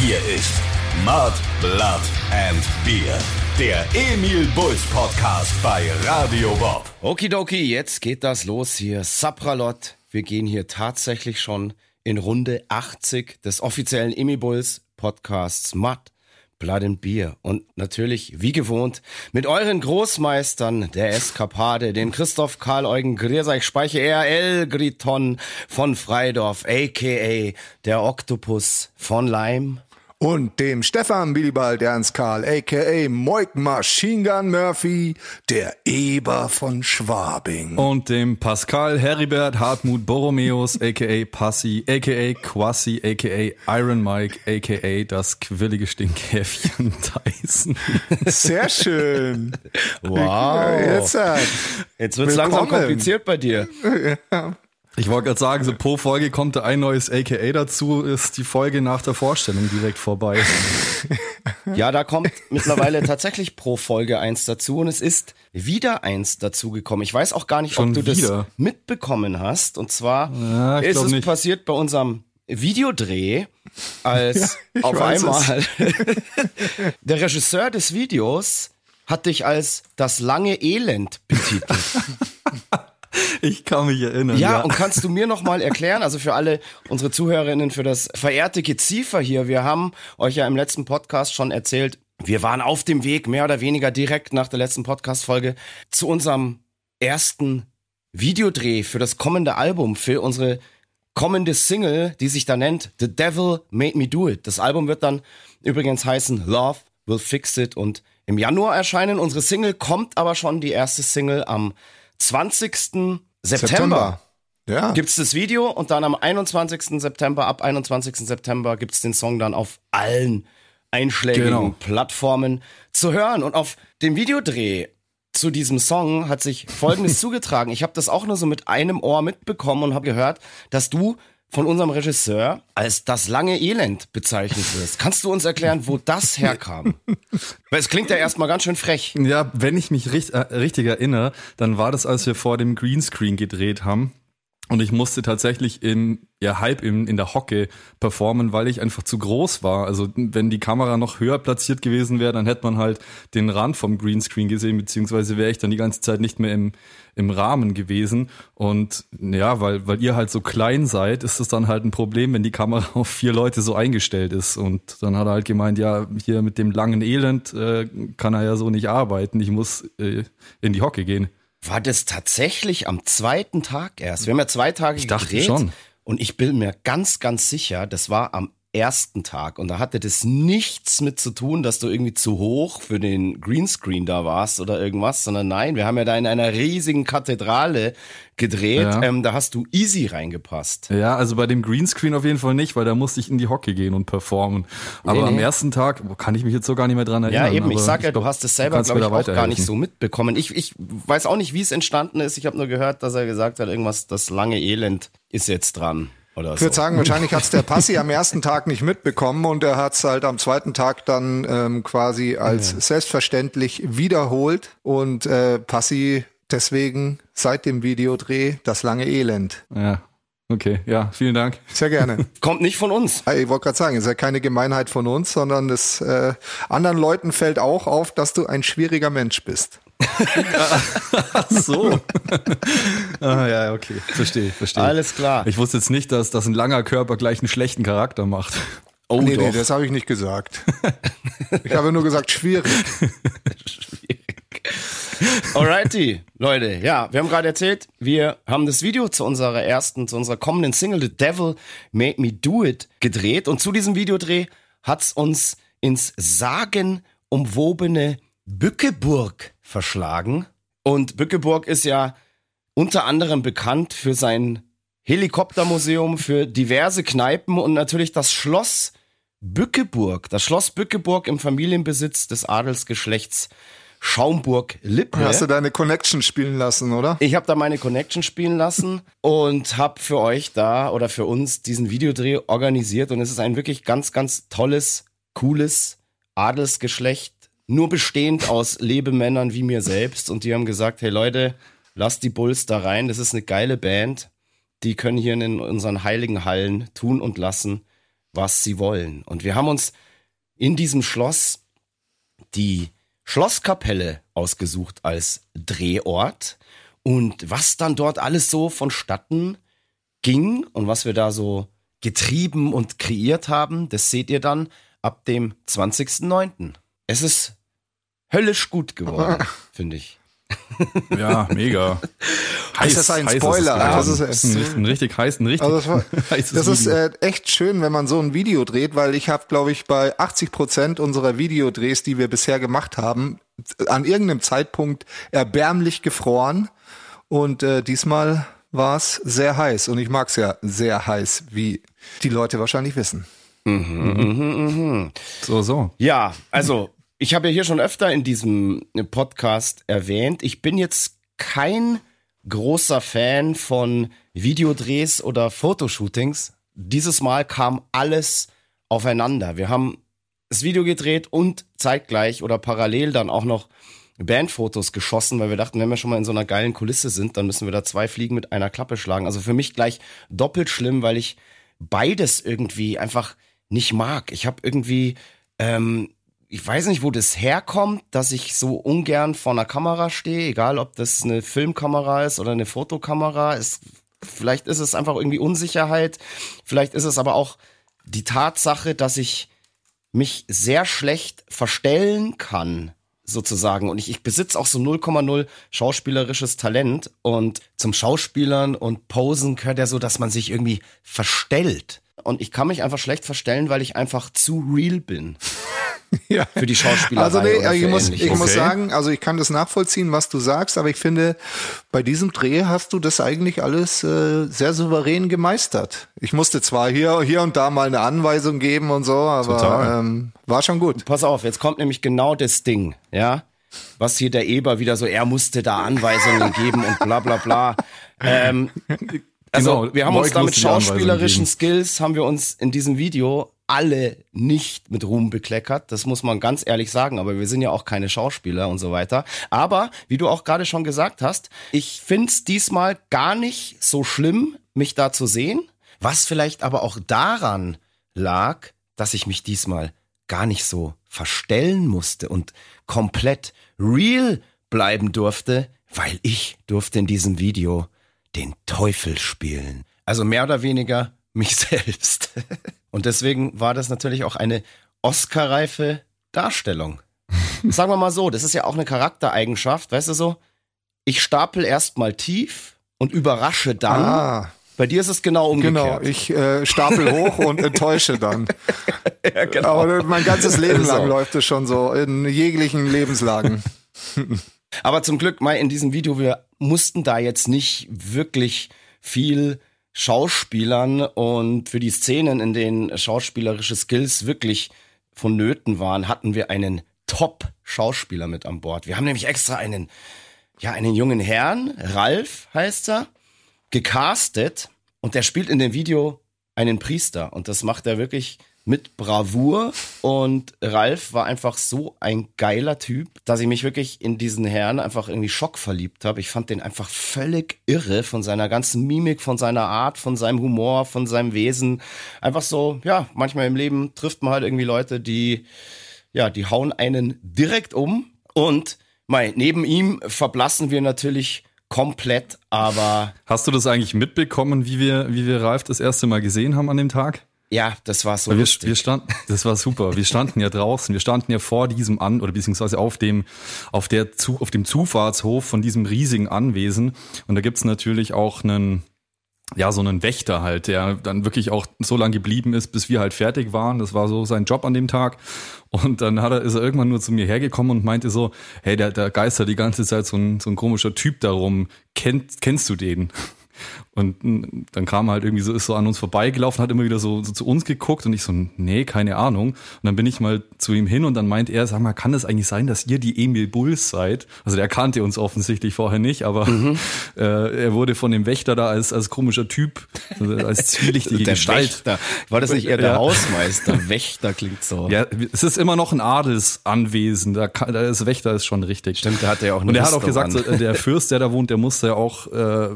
Hier ist Mud, Blood and Beer. Der Emil Bulls Podcast bei Radio Bob. Okidoki, jetzt geht das los hier. Sapralot. Wir gehen hier tatsächlich schon in Runde 80 des offiziellen Emil Bulls Podcasts Mud, Blood and Beer. Und natürlich, wie gewohnt, mit euren Großmeistern der Eskapade, den Christoph Karl Eugen Griersach Speiche RL Griton von Freidorf, a.k.a. der Oktopus von Leim. Und dem Stefan Willibald Ernst Karl, a.k.a. Moik Machine Gun Murphy, der Eber von Schwabing. Und dem Pascal Heribert Hartmut Borromeus, a.k.a. Passi, a.k.a. Quassi, a.k.a. Iron Mike, a.k.a. das quirlige Stinkhäfchen Tyson. Sehr schön. Wow. Jetzt, äh, Jetzt wird's langsam Willkommen. kompliziert bei dir. Ich wollte gerade sagen, so pro Folge kommt da ein neues a.k.a. dazu, ist die Folge nach der Vorstellung direkt vorbei. Ja, da kommt mittlerweile tatsächlich pro Folge eins dazu und es ist wieder eins dazugekommen. Ich weiß auch gar nicht, Schon ob du das wieder? mitbekommen hast. Und zwar Ja, ist es nicht. passiert bei unserem Videodreh, als ich auf einmal der Regisseur des Videos hat dich als das lange Elend betitelt. Ich kann mich erinnern. Ja, und kannst du mir noch mal erklären, also für alle unsere Zuhörerinnen, für das verehrte Geziefer hier, wir haben euch ja im letzten Podcast schon erzählt, wir waren auf dem Weg, mehr oder weniger direkt nach der letzten Podcast-Folge, zu unserem ersten Videodreh für das kommende Album, für unsere kommende Single, die sich da nennt The Devil Made Me Do It. Das Album wird dann übrigens heißen Love Will Fix It und im Januar erscheinen. Unsere Single kommt aber schon, die erste Single am 20. September. September. Ja. Gibt's das Video und dann am 21. September, ab 21. September gibt's den Song dann auf allen einschlägigen Genau. Plattformen zu hören. Und auf dem Videodreh zu diesem Song hat sich Folgendes zugetragen. Ich habe das auch nur so mit einem Ohr mitbekommen und habe gehört, dass du von unserem Regisseur als das lange Elend bezeichnet wirst. Kannst du uns erklären, wo das herkam? Weil es klingt ja erstmal ganz schön frech. Ja, wenn ich mich richt, äh, richtig erinnere, dann war das, als wir vor dem Greenscreen gedreht haben. Und ich musste tatsächlich im, ja, halb in, in der Hocke performen, weil ich einfach zu groß war. Also, wenn die Kamera noch höher platziert gewesen wäre, dann hätte man halt den Rand vom Greenscreen gesehen, beziehungsweise wäre ich dann die ganze Zeit nicht mehr im, im Rahmen gewesen. Und ja, weil, weil ihr halt so klein seid, ist es dann halt ein Problem, wenn die Kamera auf vier Leute so eingestellt ist. Und dann hat er halt gemeint, ja, hier mit dem langen Elend äh, kann er ja so nicht arbeiten. Ich muss äh, in die Hocke gehen. War das tatsächlich am zweiten Tag erst? Wir haben ja zwei Tage Ich dachte gedreht. schon. Und ich bin mir ganz, ganz sicher, das war am ersten Tag. Und da hatte das nichts mit zu tun, dass du irgendwie zu hoch für den Greenscreen da warst oder irgendwas, sondern nein, wir haben ja da in einer riesigen Kathedrale gedreht. Ja. Ähm, da hast du easy reingepasst. Ja, also bei dem Greenscreen auf jeden Fall nicht, weil da musste ich in die Hocke gehen und performen. Aber Nee, am nee. ersten Tag boah, kann ich mich jetzt so gar nicht mehr dran erinnern. Ja, eben. Ich sag ja, du glaub, hast es selber, glaube ich, auch gar nicht so mitbekommen. Ich, ich weiß auch nicht, wie es entstanden ist. Ich habe nur gehört, dass er gesagt hat, irgendwas, das lange Elend ist jetzt dran. Oder Ich so. würde sagen, wahrscheinlich hat's der Passi am ersten Tag nicht mitbekommen und er hat's halt am zweiten Tag dann ähm, quasi als selbstverständlich wiederholt und äh, Passi deswegen seit dem Videodreh das lange Elend. Ja, okay, ja, vielen Dank. Sehr gerne. Kommt nicht von uns. Ich wollte gerade sagen, es ist ja keine Gemeinheit von uns, sondern es äh, anderen Leuten fällt auch auf, dass du ein schwieriger Mensch bist. Ach so. ah, ja, okay, verstehe, verstehe. Alles klar. Ich wusste jetzt nicht, dass, dass ein langer Körper gleich einen schlechten Charakter macht. Oh, nee, doch. nee, das habe ich nicht gesagt. ich habe nur gesagt, schwierig. Alrighty, Leute. Ja, wir haben gerade erzählt, wir haben das Video zu unserer ersten, zu unserer kommenden Single The Devil Made Me Do It gedreht. Und zu diesem Videodreh hat's uns ins sagenumwobene Bückeburg verschlagen. Und Bückeburg ist ja unter anderem bekannt für sein Helikoptermuseum, für diverse Kneipen und natürlich das Schloss Bückeburg. Das Schloss Bückeburg im Familienbesitz des Adelsgeschlechts Schaumburg-Lippe. Hast du deine Connection spielen lassen, oder? Ich habe da meine Connection spielen lassen und habe für euch da oder für uns diesen Videodreh organisiert und es ist ein wirklich ganz, ganz tolles, cooles Adelsgeschlecht, nur bestehend aus Lebemännern wie mir selbst und die haben gesagt, hey Leute, lasst die Bulls da rein, das ist eine geile Band, die können hier in unseren heiligen Hallen tun und lassen, was sie wollen. Und wir haben uns in diesem Schloss die Schlosskapelle ausgesucht als Drehort und was dann dort alles so vonstatten ging und was wir da so getrieben und kreiert haben, das seht ihr dann ab dem 20.09. Es ist höllisch gut geworden, finde ich. Ja, mega. Heiß, ist das ein Spoiler? Das ist, das ist ein, ein, richtig heiß, ein richtig also das, war, heißes Das ist äh, echt schön, wenn man so ein Video dreht, weil ich habe, glaube ich, bei 80 Prozent unserer Videodrehs, die wir bisher gemacht haben, an irgendeinem Zeitpunkt erbärmlich gefroren. Und äh, diesmal war es sehr heiß. Und ich mag es ja sehr heiß, wie die Leute wahrscheinlich wissen. Mhm, mhm, mhm. So, so. Ja, also ich habe ja hier schon öfter in diesem Podcast erwähnt, ich bin jetzt kein großer Fan von Videodrehs oder Fotoshootings. Dieses Mal kam alles aufeinander. Wir haben das Video gedreht und zeitgleich oder parallel dann auch noch Bandfotos geschossen, weil wir dachten, wenn wir schon mal in so einer geilen Kulisse sind, dann müssen wir da zwei Fliegen mit einer Klappe schlagen. Also für mich gleich doppelt schlimm, weil ich beides irgendwie einfach nicht mag. Ich habe irgendwie, ähm, ich weiß nicht, wo das herkommt, dass ich so ungern vor einer Kamera stehe, egal ob das eine Filmkamera ist oder eine Fotokamera. Es, vielleicht ist es einfach irgendwie Unsicherheit. Vielleicht ist es aber auch die Tatsache, dass ich mich sehr schlecht verstellen kann sozusagen. Und ich, ich besitze auch so 0,0 schauspielerisches Talent. Und zum Schauspielern und Posen gehört ja so, dass man sich irgendwie verstellt. Und ich kann mich einfach schlecht verstellen, weil ich einfach zu real bin. ja. Für die Schauspieler. Also nee, ich, muss, ich okay. muss sagen, also ich kann das nachvollziehen, was du sagst, aber ich finde, bei diesem Dreh hast du das eigentlich alles äh, sehr souverän gemeistert. Ich musste zwar hier, hier und da mal eine Anweisung geben und so, aber ähm, war schon gut. Pass auf, jetzt kommt nämlich genau das Ding, ja was hier der Eber wieder so, er musste da Anweisungen geben und bla bla bla. Ähm, also genau, wir haben uns da mit schauspielerischen Skills, haben wir uns in diesem Video alle nicht mit Ruhm bekleckert. Das muss man ganz ehrlich sagen. Aber wir sind ja auch keine Schauspieler und so weiter. Aber wie du auch gerade schon gesagt hast, ich find's diesmal gar nicht so schlimm, mich da zu sehen. Was vielleicht aber auch daran lag, dass ich mich diesmal gar nicht so verstellen musste und komplett real bleiben durfte, weil ich durfte in diesem Video den Teufel spielen. Also mehr oder weniger mich selbst. Und deswegen war das natürlich auch eine Oscar-reife Darstellung. Sagen wir mal so, das ist ja auch eine Charaktereigenschaft, weißt du so? Ich stapel erstmal tief und überrasche dann. Ah. Bei dir ist es genau umgekehrt. Genau, ich äh, stapel hoch und enttäusche dann. ja, genau. Aber mein ganzes Leben lang so. läuft es schon so, in jeglichen Lebenslagen. Aber zum Glück, mal in diesem Video, wir mussten da jetzt nicht wirklich viel Schauspielern und für die Szenen, in denen schauspielerische Skills wirklich vonnöten waren, hatten wir einen Top-Schauspieler mit an Bord. Wir haben nämlich extra einen, ja, einen jungen Herrn, Ralf heißt er, gecastet und der spielt in dem Video einen Priester und das macht er wirklich mit Bravour und Ralf war einfach so ein geiler Typ, dass ich mich wirklich in diesen Herrn einfach irgendwie schockverliebt habe. Ich fand den einfach völlig irre von seiner ganzen Mimik, von seiner Art, von seinem Humor, von seinem Wesen. Einfach so, ja, manchmal im Leben trifft man halt irgendwie Leute, die, ja, die hauen einen direkt um und mein, neben ihm verblassen wir natürlich komplett, aber. Hast du das eigentlich mitbekommen, wie wir, wie wir Ralf das erste Mal gesehen haben an dem Tag? Ja, das war so wir. Wir standen, das war super. Wir standen ja draußen, wir standen ja vor diesem an oder beziehungsweise auf dem auf der zu, auf dem Zufahrtshof von diesem riesigen Anwesen und da gibt's natürlich auch einen ja, so einen Wächter halt, der dann wirklich auch so lange geblieben ist, bis wir halt fertig waren. Das war so sein Job an dem Tag. Und dann hat er, ist er irgendwann nur zu mir hergekommen und meinte so, hey, der, der geistert die ganze Zeit so ein, so ein komischer Typ darum. Kennt, kennst du den? Und dann kam halt irgendwie so, ist so an uns vorbeigelaufen, hat immer wieder so, so zu uns geguckt und ich so, nee, keine Ahnung. Und dann bin ich mal zu ihm hin und dann meint er, sag mal, kann es eigentlich sein, dass ihr die Emil Bulls seid? Also der kannte uns offensichtlich vorher nicht, aber mhm. äh, er wurde von dem Wächter da als, als komischer Typ, also als zwielichtige der Gestalt. Wächter. War das nicht eher der ja. Hausmeister? Wächter klingt so. Ja, es ist immer noch ein Adelsanwesen. Da, kann, da ist Wächter ist schon richtig. Stimmt, der hat ja auch eine Und er hat auch gesagt, an. der Fürst, der da wohnt, der musste ja auch äh,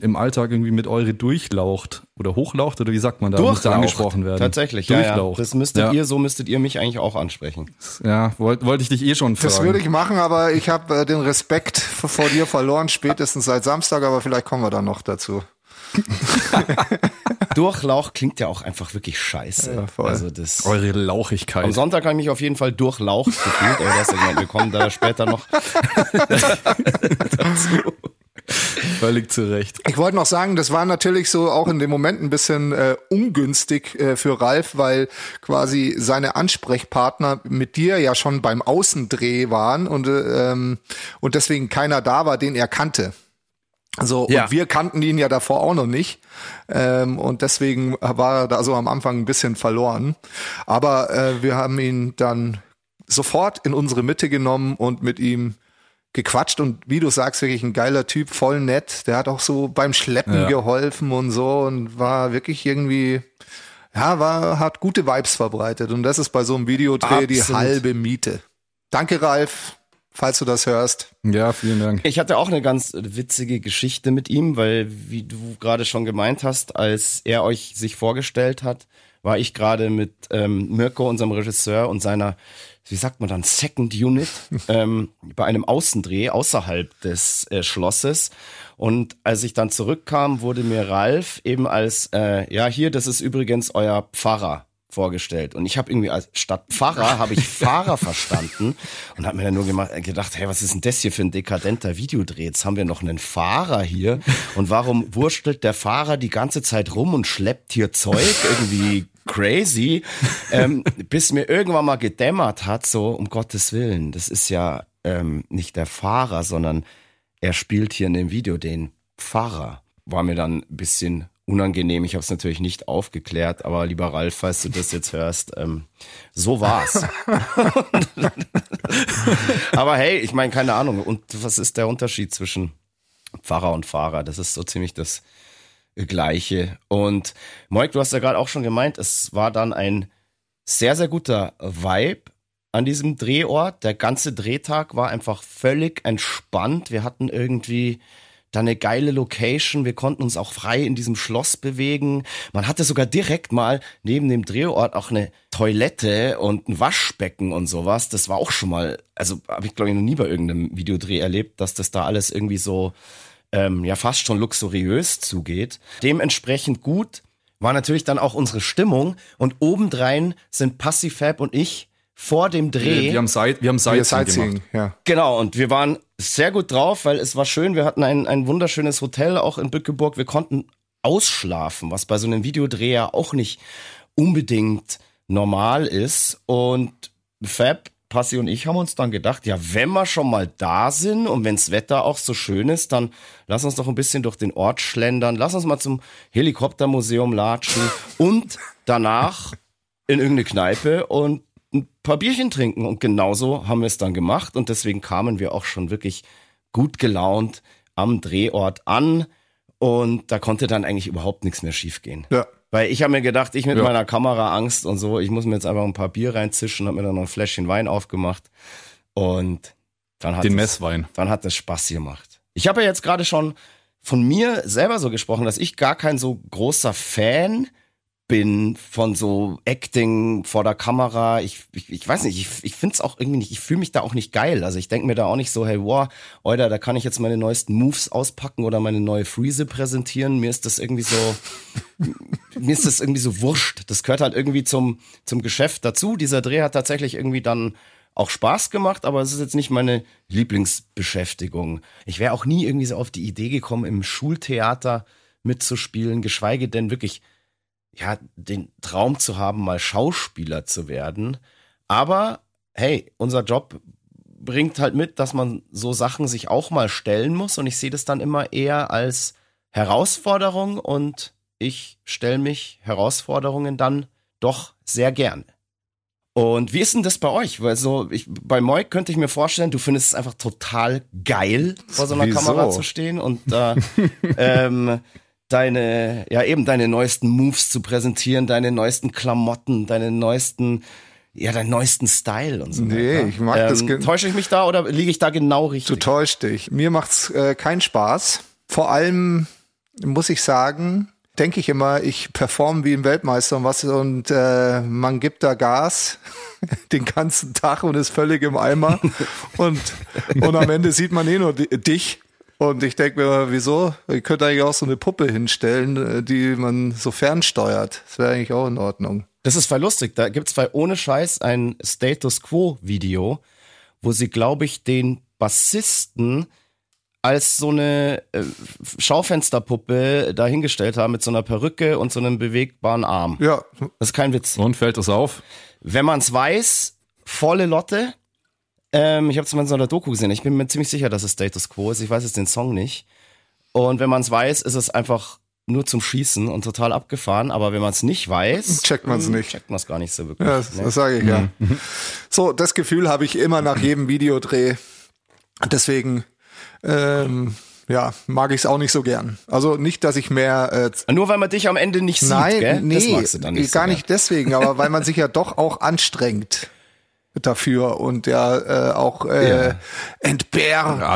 im Alter Alltag irgendwie mit eure durchlaucht oder hochlaucht oder wie sagt man da? Muss da Durchlaucht. angesprochen werden. Tatsächlich, ja, ja. Durchlaucht. Das müsstet ja. ihr, so müsstet ihr mich eigentlich auch ansprechen. Ja, wollte wollt ich dich eh schon fragen. Das würde ich machen, aber ich habe äh, den Respekt vor dir verloren, spätestens seit Samstag, aber vielleicht kommen wir dann noch dazu. Durchlaucht klingt ja auch einfach wirklich scheiße. Ja, voll. Also das. Eure Lauchigkeit. Am Sonntag habe ich mich auf jeden Fall durchlaucht gefühlt, aber das, wir kommen da später noch dazu. Völlig zu Recht. Ich wollte noch sagen, das war natürlich so auch in dem Moment ein bisschen äh, ungünstig äh, für Ralf, weil quasi seine Ansprechpartner mit dir ja schon beim Außendreh waren und, äh, ähm, und deswegen keiner da war, den er kannte. So, Ja. und wir kannten ihn ja davor auch noch nicht. Ähm, und deswegen war er da so am Anfang ein bisschen verloren. Aber äh, wir haben ihn dann sofort in unsere Mitte genommen und mit ihm gequatscht und wie du sagst, wirklich ein geiler Typ, voll nett. Der hat auch so beim Schleppen Ja. geholfen und so und war wirklich irgendwie, ja, war, hat gute Vibes verbreitet. Und das ist bei so einem Videodreh die Absolut. halbe Miete. Danke, Ralf, falls du das hörst. Ja, vielen Dank. Ich hatte auch eine ganz witzige Geschichte mit ihm, weil, wie du gerade schon gemeint hast, als er euch sich vorgestellt hat, war ich gerade mit ähm, Mirko, unserem Regisseur, und seiner, wie sagt man dann, Second Unit, ähm, bei einem Außendreh außerhalb des äh, Schlosses. Und als ich dann zurückkam, wurde mir Ralf eben als, äh, ja, hier, das ist übrigens euer Pfarrer vorgestellt. Und ich habe irgendwie als statt Pfarrer habe ich Fahrer verstanden und habe mir dann nur gemacht, gedacht, hey, was ist denn das hier für ein dekadenter Videodreh? Jetzt haben wir noch einen Fahrer hier. Und warum wurstelt der Fahrer die ganze Zeit rum und schleppt hier Zeug irgendwie crazy? Ähm, bis mir irgendwann mal gedämmert hat, so um Gottes Willen, das ist ja ähm, nicht der Fahrer, sondern er spielt hier in dem Video den Pfarrer. War mir dann ein bisschen unangenehm. Ich habe es natürlich nicht aufgeklärt, aber lieber Ralf, falls du das jetzt hörst, ähm, so war's. aber hey, ich meine, keine Ahnung. Und was ist der Unterschied zwischen Pfarrer und Fahrer? Das ist so ziemlich das Gleiche. Und Moik, du hast ja gerade auch schon gemeint, es war dann ein sehr, sehr guter Vibe an diesem Drehort. Der ganze Drehtag war einfach völlig entspannt. Wir hatten irgendwie da eine geile Location. Wir konnten uns auch frei in diesem Schloss bewegen. Man hatte sogar direkt mal neben dem Drehort auch eine Toilette und ein Waschbecken und sowas. Das war auch schon mal, also habe ich glaube ich noch nie bei irgendeinem Videodreh erlebt, dass das da alles irgendwie so ähm, ja fast schon luxuriös zugeht. Dementsprechend gut war natürlich dann auch unsere Stimmung und obendrein sind Passifab und ich vor dem Dreh. Wir, wir haben Side, wir haben Wir Sightseeing Sightseeing, gemacht. ja. Genau, und wir waren sehr gut drauf, weil es war schön. Wir hatten ein, ein wunderschönes Hotel auch in Bückeburg. Wir konnten ausschlafen, was bei so einem Videodreh ja auch nicht unbedingt normal ist. Und Fab, Passi und ich haben uns dann gedacht, ja, wenn wir schon mal da sind und wenns Wetter auch so schön ist, dann lass uns doch ein bisschen durch den Ort schlendern. Lass uns mal zum Helikoptermuseum latschen und danach in irgendeine Kneipe und ein paar Bierchen trinken. Und genauso haben wir es dann gemacht. Und deswegen kamen wir auch schon wirklich gut gelaunt am Drehort an. Und da konnte dann eigentlich überhaupt nichts mehr schiefgehen. Ja. Weil ich habe mir gedacht, ich mit Ja. meiner Kamera Angst und so, ich muss mir jetzt einfach ein paar Bier reinzischen, habe mir dann noch ein Fläschchen Wein aufgemacht. Und dann hat Den es- Messwein. dann hat es Spaß gemacht. Ich habe ja jetzt gerade schon von mir selber so gesprochen, dass ich gar kein so großer Fan bin von so Acting vor der Kamera. Ich, ich, ich weiß nicht, ich, ich finde es auch irgendwie nicht, ich fühle mich da auch nicht geil. Also ich denke mir da auch nicht so, hey, wow, Alter, da kann ich jetzt meine neuesten Moves auspacken oder meine neue Freeze präsentieren. Mir ist das irgendwie so, mir ist das irgendwie so wurscht. Das gehört halt irgendwie zum, zum Geschäft dazu. Dieser Dreh hat tatsächlich irgendwie dann auch Spaß gemacht, aber es ist jetzt nicht meine Lieblingsbeschäftigung. Ich wäre auch nie irgendwie so auf die Idee gekommen, im Schultheater mitzuspielen, geschweige denn wirklich, ja, den Traum zu haben, mal Schauspieler zu werden. Aber hey, unser Job bringt halt mit, dass man so Sachen sich auch mal stellen muss und ich sehe das dann immer eher als Herausforderung und ich stelle mich Herausforderungen dann doch sehr gerne. Und wie ist denn das bei euch? Weil so, ich, bei Moik könnte ich mir vorstellen, du findest es einfach total geil, vor so einer Wieso? Kamera zu stehen und da ähm, deine, ja eben deine neuesten Moves zu präsentieren, deine neuesten Klamotten, deine neuesten, ja, deinen neuesten Style und so Nee, weiter. ich mag das ähm, ge- Täusche ich mich da oder liege ich da genau Du richtig? täuscht dich. Mir macht's äh, keinen Spaß. Vor allem muss ich sagen, denke ich immer, ich performe wie ein Weltmeister und was und äh, man gibt da Gas den ganzen Tag und ist völlig im Eimer und und am Ende sieht man eh nur dich und ich denke mir, wieso? Ich könnte eigentlich auch so eine Puppe hinstellen, äh, die man so fernsteuert. Das wäre eigentlich auch in Ordnung. Das ist voll lustig. Da gibt's bei ohne Scheiß ein Status Quo Video, wo sie, glaube ich, den Bassisten als so eine äh, Schaufensterpuppe dahingestellt haben mit so einer Perücke und so einem bewegbaren Arm. Ja. Das ist kein Witz. Und fällt das auf? Wenn man es weiß, volle Lotte. Ähm, ich habe es mal in so einer Doku gesehen. Ich bin mir ziemlich sicher, dass es Status Quo ist. Ich weiß jetzt den Song nicht. Und wenn man es weiß, ist es einfach nur zum Schießen und total abgefahren. Aber wenn man es nicht weiß, checkt man es hm, nicht. Checkt man es gar nicht so wirklich. Ja, das, ne? das sage ich ja. So, das Gefühl habe ich immer nach jedem Videodreh. Deswegen ähm, ja, mag ich es auch nicht so gern. Also nicht, dass ich mehr äh, Nur weil man dich am Ende nicht sieht, Nein, gell? nee, das magst du dann nicht gar so nicht deswegen, aber weil man sich ja doch auch anstrengt dafür und ja äh, auch äh, Entbehr, Ja,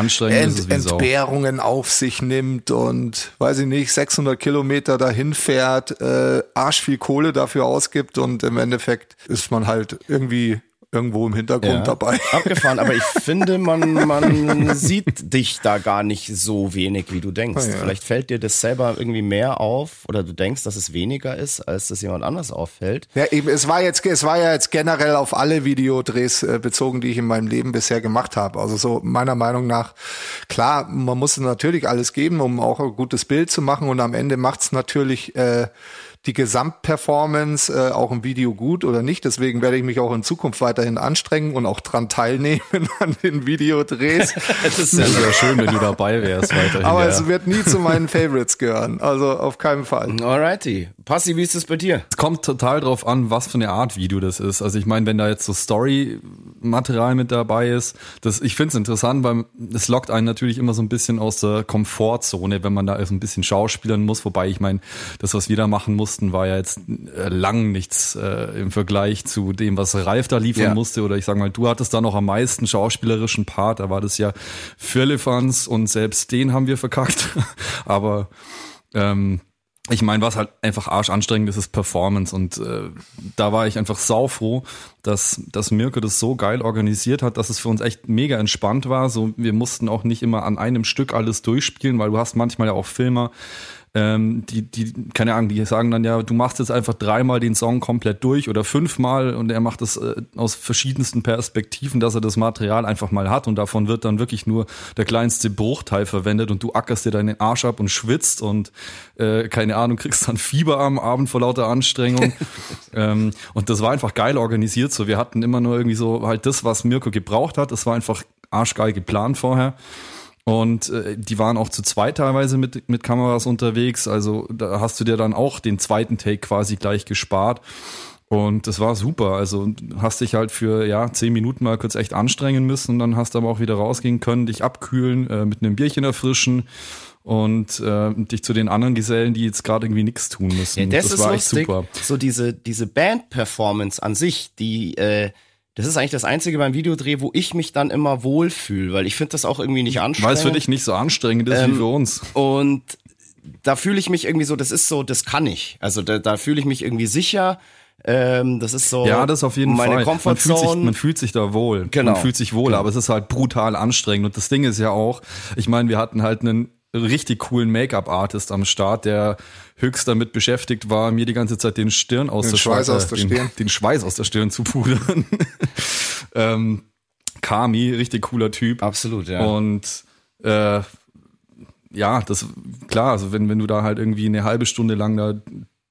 wie Sau. Entbehrungen auf sich nimmt und weiß ich nicht 600 Kilometer dahin fährt, äh, arsch viel Kohle dafür ausgibt und im Endeffekt ist man halt irgendwie irgendwo im Hintergrund Ja. dabei. Abgefahren, aber ich finde, man, man sieht dich da gar nicht so wenig, wie du denkst. Ja. Vielleicht fällt dir das selber irgendwie mehr auf oder du denkst, dass es weniger ist, als das jemand anders auffällt. Ja, eben, es war jetzt, es war ja jetzt generell auf alle Videodrehs äh, bezogen, die ich in meinem Leben bisher gemacht habe. Also so meiner Meinung nach, klar, man muss natürlich alles geben, um auch ein gutes Bild zu machen und am Ende macht's natürlich äh, die Gesamtperformance äh, auch im Video gut oder nicht. Deswegen werde ich mich auch in Zukunft weiterhin anstrengen und auch dran teilnehmen an den Videodrehs. Das ist Das wäre schön, wenn du dabei wärst weiterhin. Aber ja. es wird nie zu meinen Favorites gehören. Also auf keinen Fall. Alrighty. Passi, wie ist es bei dir? Es kommt total drauf an, was für eine Art Video das ist. Also ich meine, wenn da jetzt so Story-Material mit dabei ist, das, ich finde es interessant, weil es lockt einen natürlich immer so ein bisschen aus der Komfortzone, wenn man da so ein bisschen schauspielern muss. Wobei ich meine, das, was wir da machen mussten, war ja jetzt äh, lang nichts äh, im Vergleich zu dem, was Ralf da liefern Ja. musste. Oder ich sage mal, du hattest da noch am meisten schauspielerischen Part. Da war das ja Firlefanz und selbst den haben wir verkackt. Aber ähm, ich meine, was halt einfach arschanstrengend ist, ist Performance. Und äh, da war ich einfach saufroh, dass, dass Mirko das so geil organisiert hat, dass es für uns echt mega entspannt war. So, wir mussten auch nicht immer an einem Stück alles durchspielen, weil du hast manchmal ja auch Filmer, ähm, die, die, keine Ahnung, die sagen dann ja, du machst jetzt einfach dreimal den Song komplett durch oder fünfmal und er macht das äh, aus verschiedensten Perspektiven, dass er das Material einfach mal hat und davon wird dann wirklich nur der kleinste Bruchteil verwendet und du ackerst dir deinen Arsch ab und schwitzt und äh, keine Ahnung, kriegst dann Fieber am Abend vor lauter Anstrengung. ähm, und das war einfach geil organisiert. So, wir hatten immer nur irgendwie so halt das, was Mirko gebraucht hat. Das war einfach arschgeil geplant vorher. Und äh, die waren auch zu zweit teilweise mit, mit Kameras unterwegs. Also da hast du dir dann auch den zweiten Take quasi gleich gespart. Und das war super. Also hast dich halt für ja zehn Minuten mal kurz echt anstrengen müssen und dann hast du aber auch wieder rausgehen können, dich abkühlen, äh, mit einem Bierchen erfrischen und äh, dich zu den anderen Gesellen, die jetzt gerade irgendwie nichts tun müssen. Ja, das, das ist war lustig. echt super. So diese, diese Band-Performance an sich, die, äh, das ist eigentlich das Einzige beim Videodreh, wo ich mich dann immer wohlfühle, weil ich finde das auch irgendwie nicht anstrengend. Weil es für dich nicht so anstrengend ist Ähm, wie für uns. Und da fühle ich mich irgendwie so, das ist so, das kann ich. Also da, da fühle ich mich irgendwie sicher. Ähm, das ist so Ja, das auf jeden meine Fall. Comfort man, fühlt sich, man fühlt sich da wohl. Genau. Man fühlt sich wohl, Genau. aber es ist halt brutal anstrengend. Und das Ding ist ja auch, ich meine, wir hatten halt einen richtig coolen Make-up-Artist am Start, der höchst damit beschäftigt war, mir die ganze Zeit den Stirn aus Den der Schweiß Schweiß- aus der den, Stirn. den Schweiß aus der Stirn zu pudern. ähm, Kami, richtig cooler Typ. Absolut, ja. Und äh, ja, das klar, also wenn, wenn du da halt irgendwie eine halbe Stunde lang da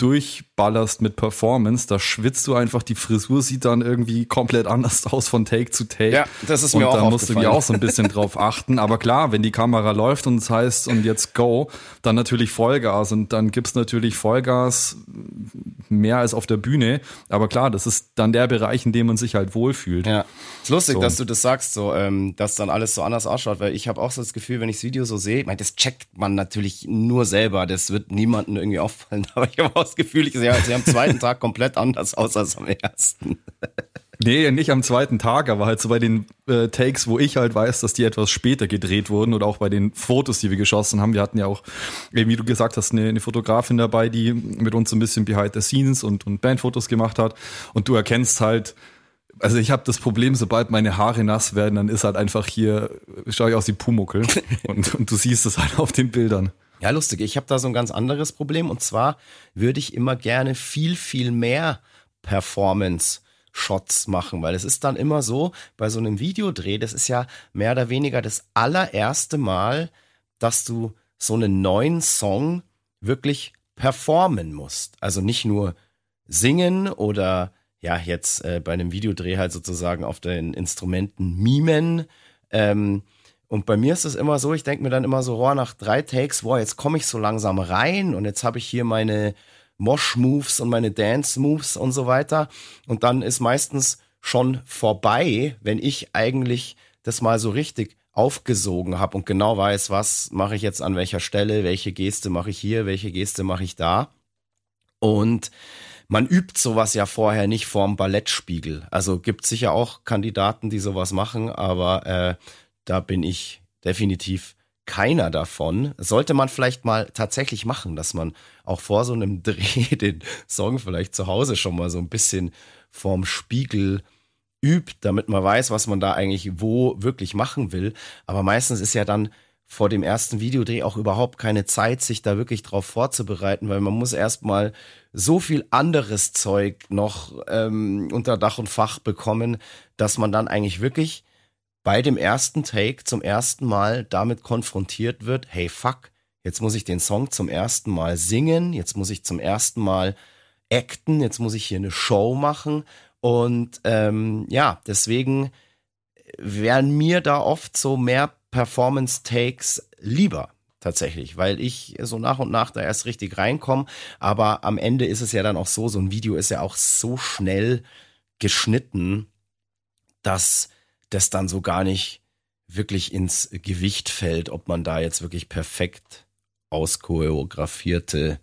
durchballerst mit Performance, da schwitzt du einfach, die Frisur sieht dann irgendwie komplett anders aus von Take zu Take. Ja, das ist und mir auch da musst du aufgefallen. auch so ein bisschen drauf achten. Aber klar, wenn die Kamera läuft und es heißt und jetzt go, dann natürlich Vollgas und dann gibt's natürlich Vollgas mehr als auf der Bühne. Aber klar, das ist dann der Bereich, in dem man sich halt wohlfühlt. Ja, ist lustig, So. dass du das sagst, so, ähm, dass dann alles so anders ausschaut, weil ich habe auch so das Gefühl, wenn ich das Video so sehe, ich meine, das checkt man natürlich nur selber, das wird niemandem irgendwie auffallen, aber ich habe auch das Gefühl, ich sehe, sie am zweiten Tag komplett anders aus als am ersten. Nee, nicht am zweiten Tag, aber halt so bei den äh, Takes, wo ich halt weiß, dass die etwas später gedreht wurden oder auch bei den Fotos, die wir geschossen haben. Wir hatten ja auch, wie du gesagt hast, eine, eine Fotografin dabei, die mit uns so ein bisschen Behind the Scenes und, und Bandfotos gemacht hat. Und du erkennst halt, also ich habe das Problem, sobald meine Haare nass werden, dann ist halt einfach hier, schaue ich aus wie Pumuckel. und, und du siehst es halt auf den Bildern. Ja, lustig. Ich habe da so ein ganz anderes Problem. Und zwar würde ich immer gerne viel, viel mehr Performance Shots machen, weil es ist dann immer so, bei so einem Videodreh, das ist ja mehr oder weniger das allererste Mal, dass du so einen neuen Song wirklich performen musst. Also nicht nur singen oder ja, jetzt äh, bei einem Videodreh halt sozusagen auf den Instrumenten mimen. Ähm, und bei mir ist es immer so, ich denke mir dann immer so, oh, nach drei Takes, boah, jetzt komme ich so langsam rein und jetzt habe ich hier meine Mosh-Moves und meine Dance-Moves und so weiter. Und dann ist meistens schon vorbei, wenn ich eigentlich das mal so richtig aufgesogen habe und genau weiß, was mache ich jetzt an welcher Stelle, welche Geste mache ich hier, welche Geste mache ich da. Und man übt sowas ja vorher nicht vorm Ballettspiegel. Also gibt sicher auch Kandidaten, die sowas machen, aber äh, da bin ich definitiv keiner davon. Sollte man vielleicht mal tatsächlich machen, dass man auch vor so einem Dreh den Song vielleicht zu Hause schon mal so ein bisschen vorm Spiegel übt, damit man weiß, was man da eigentlich wo wirklich machen will. Aber meistens ist ja dann vor dem ersten Videodreh auch überhaupt keine Zeit, sich da wirklich drauf vorzubereiten, weil man muss erstmal so viel anderes Zeug noch ähm, unter Dach und Fach bekommen, dass man dann eigentlich wirklich bei dem ersten Take zum ersten Mal damit konfrontiert wird, hey fuck, jetzt muss ich den Song zum ersten Mal singen, jetzt muss ich zum ersten Mal acten, jetzt muss ich hier eine Show machen. Und ähm, ja, deswegen wären mir da oft so mehr Performance-Takes lieber tatsächlich, weil ich so nach und nach da erst richtig reinkomme. Aber am Ende ist es ja dann auch so, so ein Video ist ja auch so schnell geschnitten, dass das dann so gar nicht wirklich ins Gewicht fällt, ob man da jetzt wirklich perfekt auschoreografierte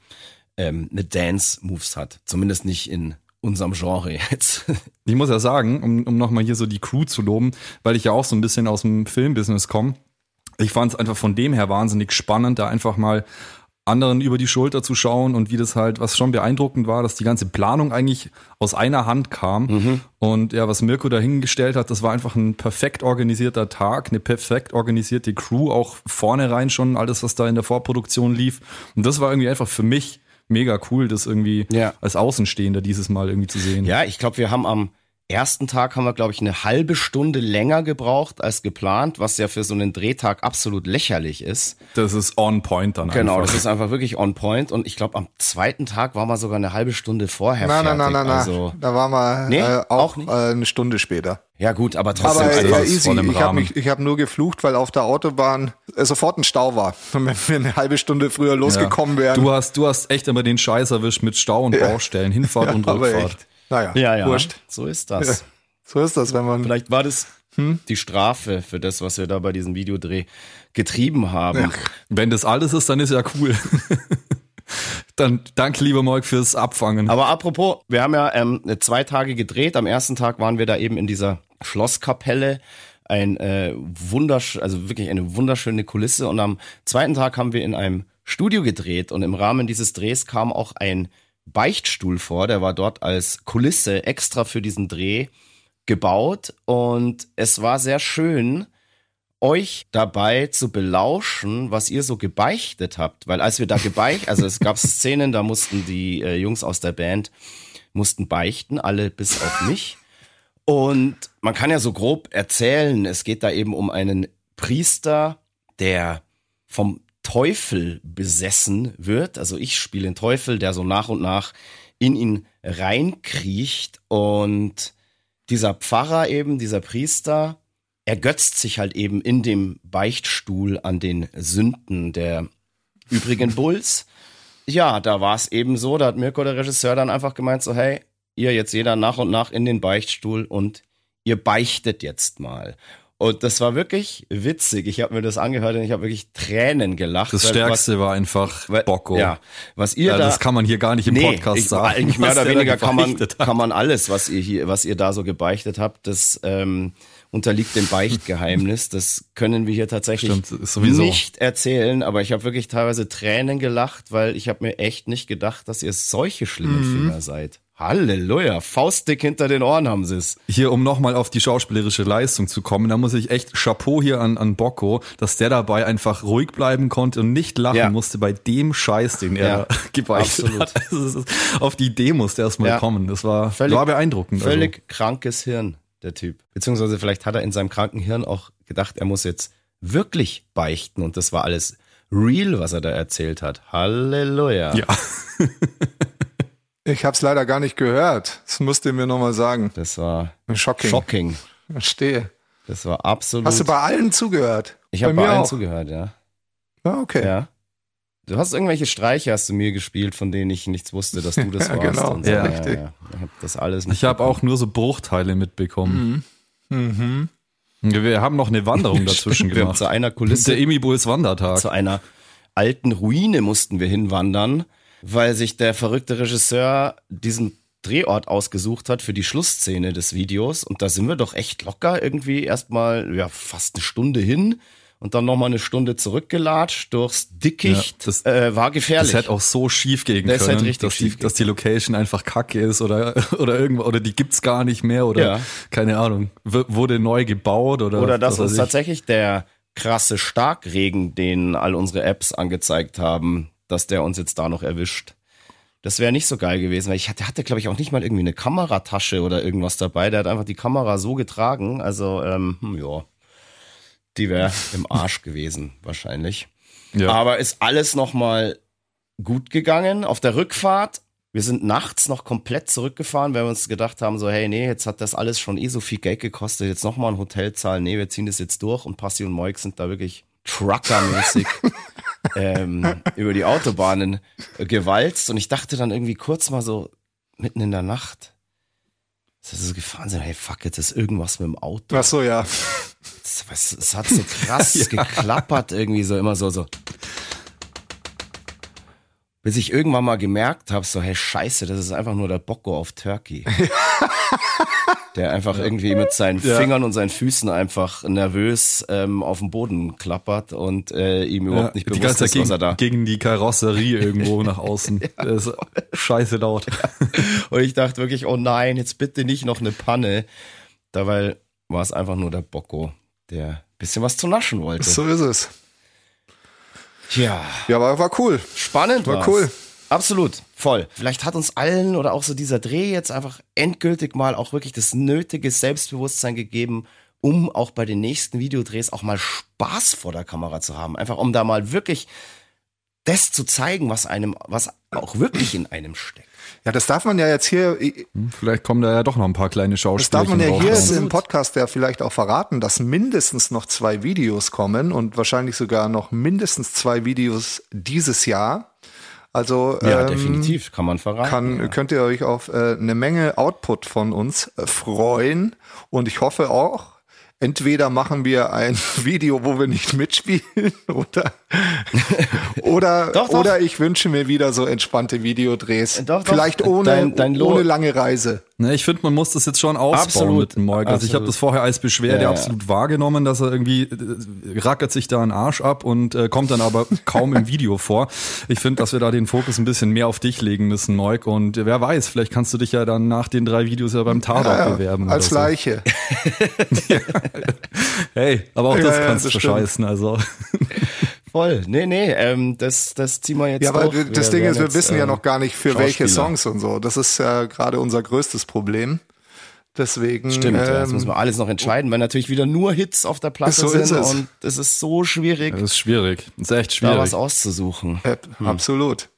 ähm, eine Dance-Moves hat. Zumindest nicht in unserem Genre jetzt. Ich muss ja sagen, um, um nochmal hier so die Crew zu loben, weil ich ja auch so ein bisschen aus dem Filmbusiness komme. Ich fand es einfach von dem her wahnsinnig spannend, da einfach mal anderen über die Schulter zu schauen und wie das halt, was schon beeindruckend war, dass die ganze Planung eigentlich aus einer Hand kam. Mhm. Und ja, was Mirko dahingestellt hat, das war einfach ein perfekt organisierter Tag, eine perfekt organisierte Crew, auch vornherein schon alles, was da in der Vorproduktion lief. Und das war irgendwie einfach für mich mega cool, das irgendwie ja. als Außenstehender dieses Mal irgendwie zu sehen. Ja, ich glaube, wir haben am ersten Tag haben wir, glaube ich, eine halbe Stunde länger gebraucht als geplant, was ja für so einen Drehtag absolut lächerlich ist. Das ist on point dann Genau, einfach. das ist einfach wirklich on point. Und ich glaube, am zweiten Tag waren wir sogar eine halbe Stunde vorher nein, fertig. Nein, nein, nein, also. Da waren wir nee, äh, auch, auch äh, eine Stunde später. Ja gut, aber trotzdem. Aber äh, easy. Ich habe hab nur geflucht, weil auf der Autobahn äh, sofort ein Stau war. Und wenn wir eine halbe Stunde früher losgekommen ja. wären. Du hast, du hast echt immer den Scheiß erwischt mit Stau und Baustellen, Hinfahrt ja, und Rückfahrt. Naja, ja, ja. wurscht. So ist das. Ja. So ist das, wenn man. Vielleicht war das hm? die Strafe für das, was wir da bei diesem Videodreh getrieben haben. Ja. Wenn das alles ist, dann ist ja cool. dann danke, lieber Mark, fürs Abfangen. Aber apropos, wir haben ja ähm, zwei Tage gedreht. Am ersten Tag waren wir da eben in dieser Schlosskapelle. Ein äh, wundersch also wirklich eine wunderschöne Kulisse. Und am zweiten Tag haben wir in einem Studio gedreht und im Rahmen dieses Drehs kam auch ein Beichtstuhl vor, der war dort als Kulisse extra für diesen Dreh gebaut und es war sehr schön, euch dabei zu belauschen, was ihr so gebeichtet habt. Weil als wir da gebeicht, also es gab Szenen, da mussten die äh, Jungs aus der Band mussten beichten, alle bis auf mich. Und man kann ja so grob erzählen, es geht da eben um einen Priester, der vom Teufel besessen wird. Also ich spiele den Teufel, der so nach und nach in ihn reinkriecht und dieser Pfarrer eben, dieser Priester, ergötzt sich halt eben in dem Beichtstuhl an den Sünden der übrigen Bulls. Ja, da war es eben so, da hat Mirko, der Regisseur, dann einfach gemeint so, hey, ihr jetzt jeder nach und nach in den Beichtstuhl und ihr beichtet jetzt mal. Und das war wirklich witzig. Ich habe mir das angehört und ich habe wirklich Tränen gelacht. Das Stärkste was, war einfach weil- Bocco. Ja, was ihr Ja, da, das kann man hier gar nicht im Nee, Podcast ich, sagen. Eigentlich mehr oder weniger kann man, kann man alles, was ihr hier, was ihr da so gebeichtet habt, das ähm, unterliegt dem Beichtgeheimnis. Das können wir hier tatsächlich Stimmt, nicht erzählen. Aber ich habe wirklich teilweise Tränen gelacht, weil ich habe mir echt nicht gedacht, dass ihr solche schlimme Mhm. Finger seid. Halleluja, faustdick hinter den Ohren haben sie es. Hier, um nochmal auf die schauspielerische Leistung zu kommen, da muss ich echt Chapeau hier an, an Bocco, dass der dabei einfach ruhig bleiben konnte und nicht lachen Ja. musste bei dem Scheiß, den er Ja, gebeichtet absolut. hat. Also, auf die Idee musste erstmal Ja. kommen. Das war, Völlig- war beeindruckend. also. Völlig krankes Hirn, der Typ. Beziehungsweise vielleicht hat er in seinem kranken Hirn auch gedacht, er muss jetzt wirklich beichten und das war alles real, was er da erzählt hat. Halleluja. Also, ja. Ich habe es leider gar nicht gehört. Das musst du mir nochmal sagen. Das war Shocking. shocking. Verstehe. Das war absolut. Hast du bei allen zugehört? ich habe bei bei mir allen auch. zugehört, ja. Ja, okay. Ja. Du hast irgendwelche Streiche hast du mir gespielt, von denen ich nichts wusste, dass du das Ja, warst. genau. und so. Ja, richtig. Ja, Ich habe das alles Ich habe auch nur so Bruchteile mitbekommen. Mhm. Wir haben noch eine Wanderung dazwischen gemacht. zu einer Kulisse Der Emi Bulls Wandertag. zu einer alten Ruine mussten wir hinwandern, weil sich der verrückte Regisseur diesen Drehort ausgesucht hat für die Schlussszene des Videos. Und da sind wir doch echt locker irgendwie erstmal ja, fast eine Stunde hin und dann nochmal eine Stunde zurückgelatscht durchs Dickicht. Ja, das- äh, war gefährlich. Das hätte auch so schief gehen Das können, richtig dass, die, dass die Location einfach kacke ist oder, oder irgendwo, oder die gibt's gar nicht mehr oder Ja. keine Ahnung, wurde neu gebaut oder Oder uns ich. tatsächlich der krasse Starkregen, den all unsere Apps angezeigt haben, dass der uns jetzt da noch erwischt. Das wäre nicht so geil gewesen, weil ich hatte, hatte glaube ich, auch nicht mal irgendwie eine Kameratasche oder irgendwas dabei. Der hat einfach die Kamera so getragen. Also, ähm, hm, ja, die wäre im Arsch gewesen, wahrscheinlich. Ja. Aber ist alles nochmal gut gegangen. Auf der Rückfahrt, wir sind nachts noch komplett zurückgefahren, weil wir uns gedacht haben, so, hey, nee, jetzt hat das alles schon eh so viel Geld gekostet, jetzt nochmal ein Hotel zahlen. Nee, wir ziehen das jetzt durch und Passi und Moik sind da wirklich truckermäßig ähm, über die Autobahnen äh, gewalzt. Und ich dachte dann irgendwie kurz mal so, mitten in der Nacht, dass wir so gefahren sind, hey, fuck, jetzt ist irgendwas mit dem Auto. Ach so, ja. Es, es, es hat so krass geklappert, irgendwie so immer so, so. Bis ich irgendwann mal gemerkt habe, so, hey, scheiße, das ist einfach nur der Bocco auf Turkey. der einfach irgendwie mit seinen Ja. Fingern und seinen Füßen einfach nervös ähm, auf dem Boden klappert und äh, ihm überhaupt nicht die bewusst ganze ist, Zeit was er gegen, da. gegen die Karosserie irgendwo nach außen. Das ist scheiße laut. Und ich dachte wirklich, oh nein, jetzt bitte nicht noch eine Panne. Dabei war es einfach nur der Bocco, der ein bisschen was zu naschen wollte. So ist es. Tja. Ja, aber war cool. Spannend War war's. cool. Absolut, voll. Vielleicht hat uns allen oder auch so dieser Dreh jetzt einfach endgültig mal auch wirklich das nötige Selbstbewusstsein gegeben, um auch bei den nächsten Videodrehs auch mal Spaß vor der Kamera zu haben. Einfach um da mal wirklich das zu zeigen, was einem, was auch wirklich in einem steckt. Ja, das darf man ja jetzt hier, Hm, Vielleicht kommen da ja doch noch ein paar kleine das Schauspieler. darf man ja hier Absolut. im Podcast ja vielleicht auch verraten, dass mindestens noch zwei Videos kommen und wahrscheinlich sogar noch mindestens zwei Videos dieses Jahr. Also Ja, ähm, definitiv, kann man verraten. kann, ja. könnt ihr euch auf äh, eine Menge Output von uns äh, freuen. Und ich hoffe auch, entweder machen wir ein Video, wo wir nicht mitspielen, oder, oder, Doch, doch. oder ich wünsche mir wieder so entspannte Videodrehs. Doch, doch. Vielleicht ohne, Dein- dein ohne lange Reise. Ne, ich finde, man muss das jetzt schon ausbauen Absolut. mit dem Moik. Also ich habe das vorher als Beschwerde Ja, ja. absolut wahrgenommen, dass er irgendwie äh, rackert sich da einen Arsch ab und äh, kommt dann aber kaum im Video vor. Ich finde, dass wir da den Fokus ein bisschen mehr auf dich legen müssen, Moik. Und äh, wer weiß, vielleicht kannst du dich ja dann nach den drei Videos ja beim Tatort Ja, bewerben. als oder Leiche. so. Hey, aber auch Ja, das ja, kannst das du stimmt. verscheißen. Also Voll. Nee, nee, ähm, das, das ziehen wir jetzt Ja, aber durch. das Wir Ding ist, wir jetzt, wissen ja ähm, noch gar nicht, für welche. Songs und so. Das ist ja gerade unser größtes Problem. Deswegen. Stimmt, ja, das ähm, muss man alles noch entscheiden, weil natürlich wieder nur Hits auf der Platte So sind ist es. und es ist so schwierig, das ist schwierig. Das ist echt da schwierig. was auszusuchen. äh, Absolut.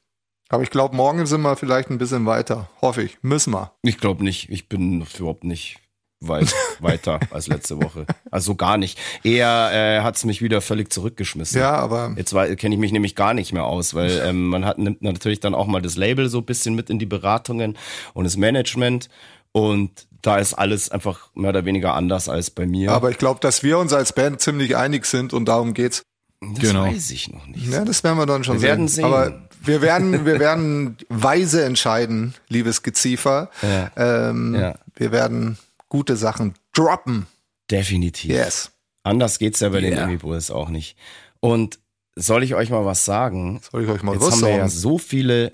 Aber ich glaube, morgen sind wir vielleicht ein bisschen weiter. Hoffe ich. Müssen wir. Ich glaube nicht, ich bin überhaupt nicht weit weiter als letzte Woche. Also gar nicht. Eher äh, hat es mich wieder völlig zurückgeschmissen. Ja, aber Jetzt kenne ich mich nämlich gar nicht mehr aus, weil ähm, man hat nimmt natürlich dann auch mal das Label so ein bisschen mit in die Beratungen und das Management. Und da ist alles einfach mehr oder weniger anders als bei mir. Aber ich glaube, dass wir uns als Band ziemlich einig sind und darum geht's. das genau. weiß ich noch nicht. Ja, das werden wir dann schon Wir werden sehen. Aber wir werden, wir werden weise entscheiden, liebes Geziefer. Ja. Ähm, Ja. Wir werden gute Sachen droppen. Definitiv. Yes. Anders geht's ja bei den Yeah. Emmy Bulls auch nicht. Und soll ich euch mal was sagen? Soll ich euch mal Jetzt was haben wir ja sagen? so viele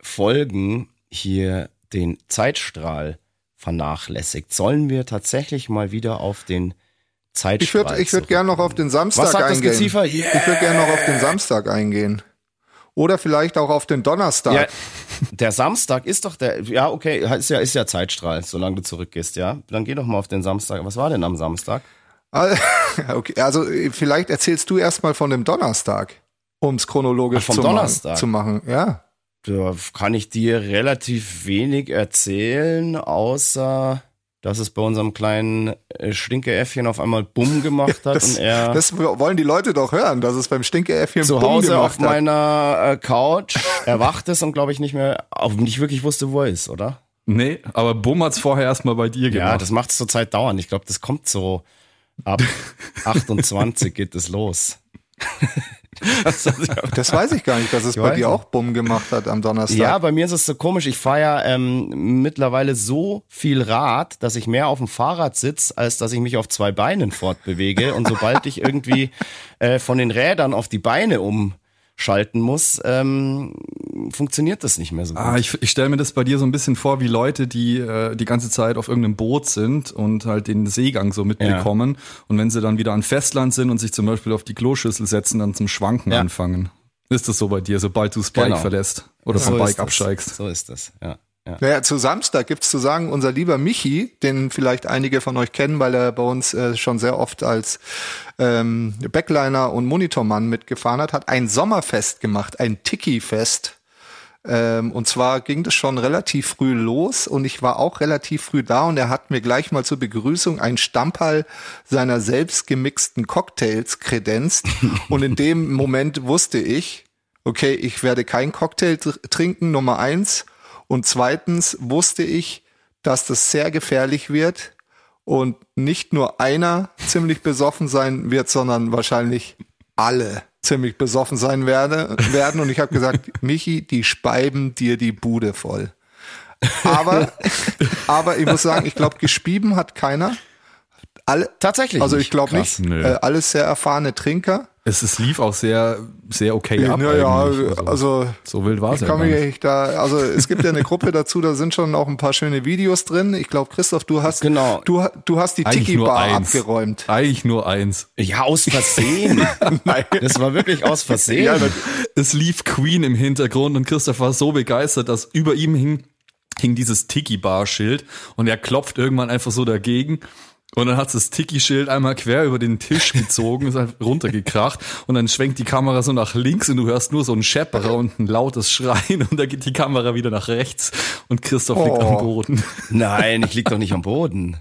Folgen hier den Zeitstrahl vernachlässigt. Sollen wir tatsächlich mal wieder auf den Ich Zeitstrahl würde ich würd gerne noch auf den Samstag Was sagt das eingehen. Geziefer? Ich würde gerne noch auf den Samstag eingehen. Oder vielleicht auch auf den Donnerstag. Ja, der Samstag ist doch der, ja, okay, ist ja, ist ja Zeitstrahl, solange du zurückgehst, ja. Dann geh doch mal auf den Samstag. Was war denn am Samstag? Okay, also äh, vielleicht erzählst du erstmal von dem Donnerstag, um es chronologisch Ach, vom zu, Donnerstag. Machen, zu machen. Ja. Da kann ich dir relativ wenig erzählen, außer dass es bei unserem kleinen äh, Stinkeäffchen auf einmal Bumm gemacht hat Das, und er das wollen die Leute doch hören, dass es beim Stinkeäffchen zu Bumm Hause gemacht auf hat. meiner äh, Couch erwacht ist und glaube ich nicht mehr, auch nicht wirklich wusste, wo er ist, oder? Nee, aber Bumm hat's vorher erstmal bei dir gemacht. Ja, das macht es zurzeit dauernd. Ich glaube, das kommt so ab 28 geht es los. Das weiß ich gar nicht, dass es Ich bei dir nicht. auch Bumm gemacht hat am Donnerstag. Ja, bei mir ist es so komisch. Ich fahre ja ähm, mittlerweile so viel Rad, dass ich mehr auf dem Fahrrad sitze, als dass ich mich auf zwei Beinen fortbewege. Und sobald ich irgendwie äh, von den Rädern auf die Beine umschalten muss, ähm, funktioniert das nicht mehr so gut. Ah, ich, ich stelle mir das bei dir so ein bisschen vor, wie Leute, die äh, die ganze Zeit auf irgendeinem Boot sind und halt den Seegang so mitbekommen. Und wenn sie dann wieder an Festland sind und sich zum Beispiel auf die Kloschüssel setzen, dann zum Schwanken Ja. anfangen. Ist das so bei dir, sobald du das Bike Genau. verlässt oder So vom Bike absteigst? So ist das, ja. Ja. Naja, zu Samstag gibt's zu sagen, unser lieber Michi, den vielleicht einige von euch kennen, weil er bei uns äh, schon sehr oft als ähm, Backliner und Monitormann mitgefahren hat, hat ein Sommerfest gemacht, ein Tiki-Fest. Ähm, und zwar ging das schon relativ früh los und ich war auch relativ früh da und er hat mir gleich mal zur Begrüßung ein Stamperl seiner selbst gemixten Cocktails kredenzt. und in dem Moment wusste ich, okay, ich werde kein Cocktail tr- trinken, Nummer eins. Und zweitens wusste ich, dass das sehr gefährlich wird und nicht nur einer ziemlich besoffen sein wird, sondern wahrscheinlich alle ziemlich besoffen sein werde, werden. Und ich habe gesagt, Michi, die speiben dir die Bude voll. Aber, aber ich muss sagen, ich glaube, gespieben hat keiner. Alle, Tatsächlich. also ich glaube nicht. Äh, alles sehr erfahrene Trinker. Es, es lief auch sehr, sehr okay ab. ja, eigentlich. also so wild war es Ich ja mich da, also es gibt ja eine Gruppe dazu, da sind schon auch ein paar schöne Videos drin. Ich glaube, Christoph, du hast, Genau. du, du hast die Tiki-Bar abgeräumt. Eigentlich nur eins. Ja, aus Versehen. Das war wirklich aus Versehen. Ja, Es lief Queen im Hintergrund und Christoph war so begeistert, dass über ihm hing, hing dieses Tiki-Bar-Schild und er klopft irgendwann einfach so dagegen. Und dann hat das Tiki-Schild einmal quer über den Tisch gezogen, ist halt runtergekracht und dann schwenkt die Kamera so nach links und du hörst nur so ein Schepperer und ein lautes Schreien und dann geht die Kamera wieder nach rechts und Christoph liegt Oh. am Boden. Nein, ich lieg doch nicht am Boden.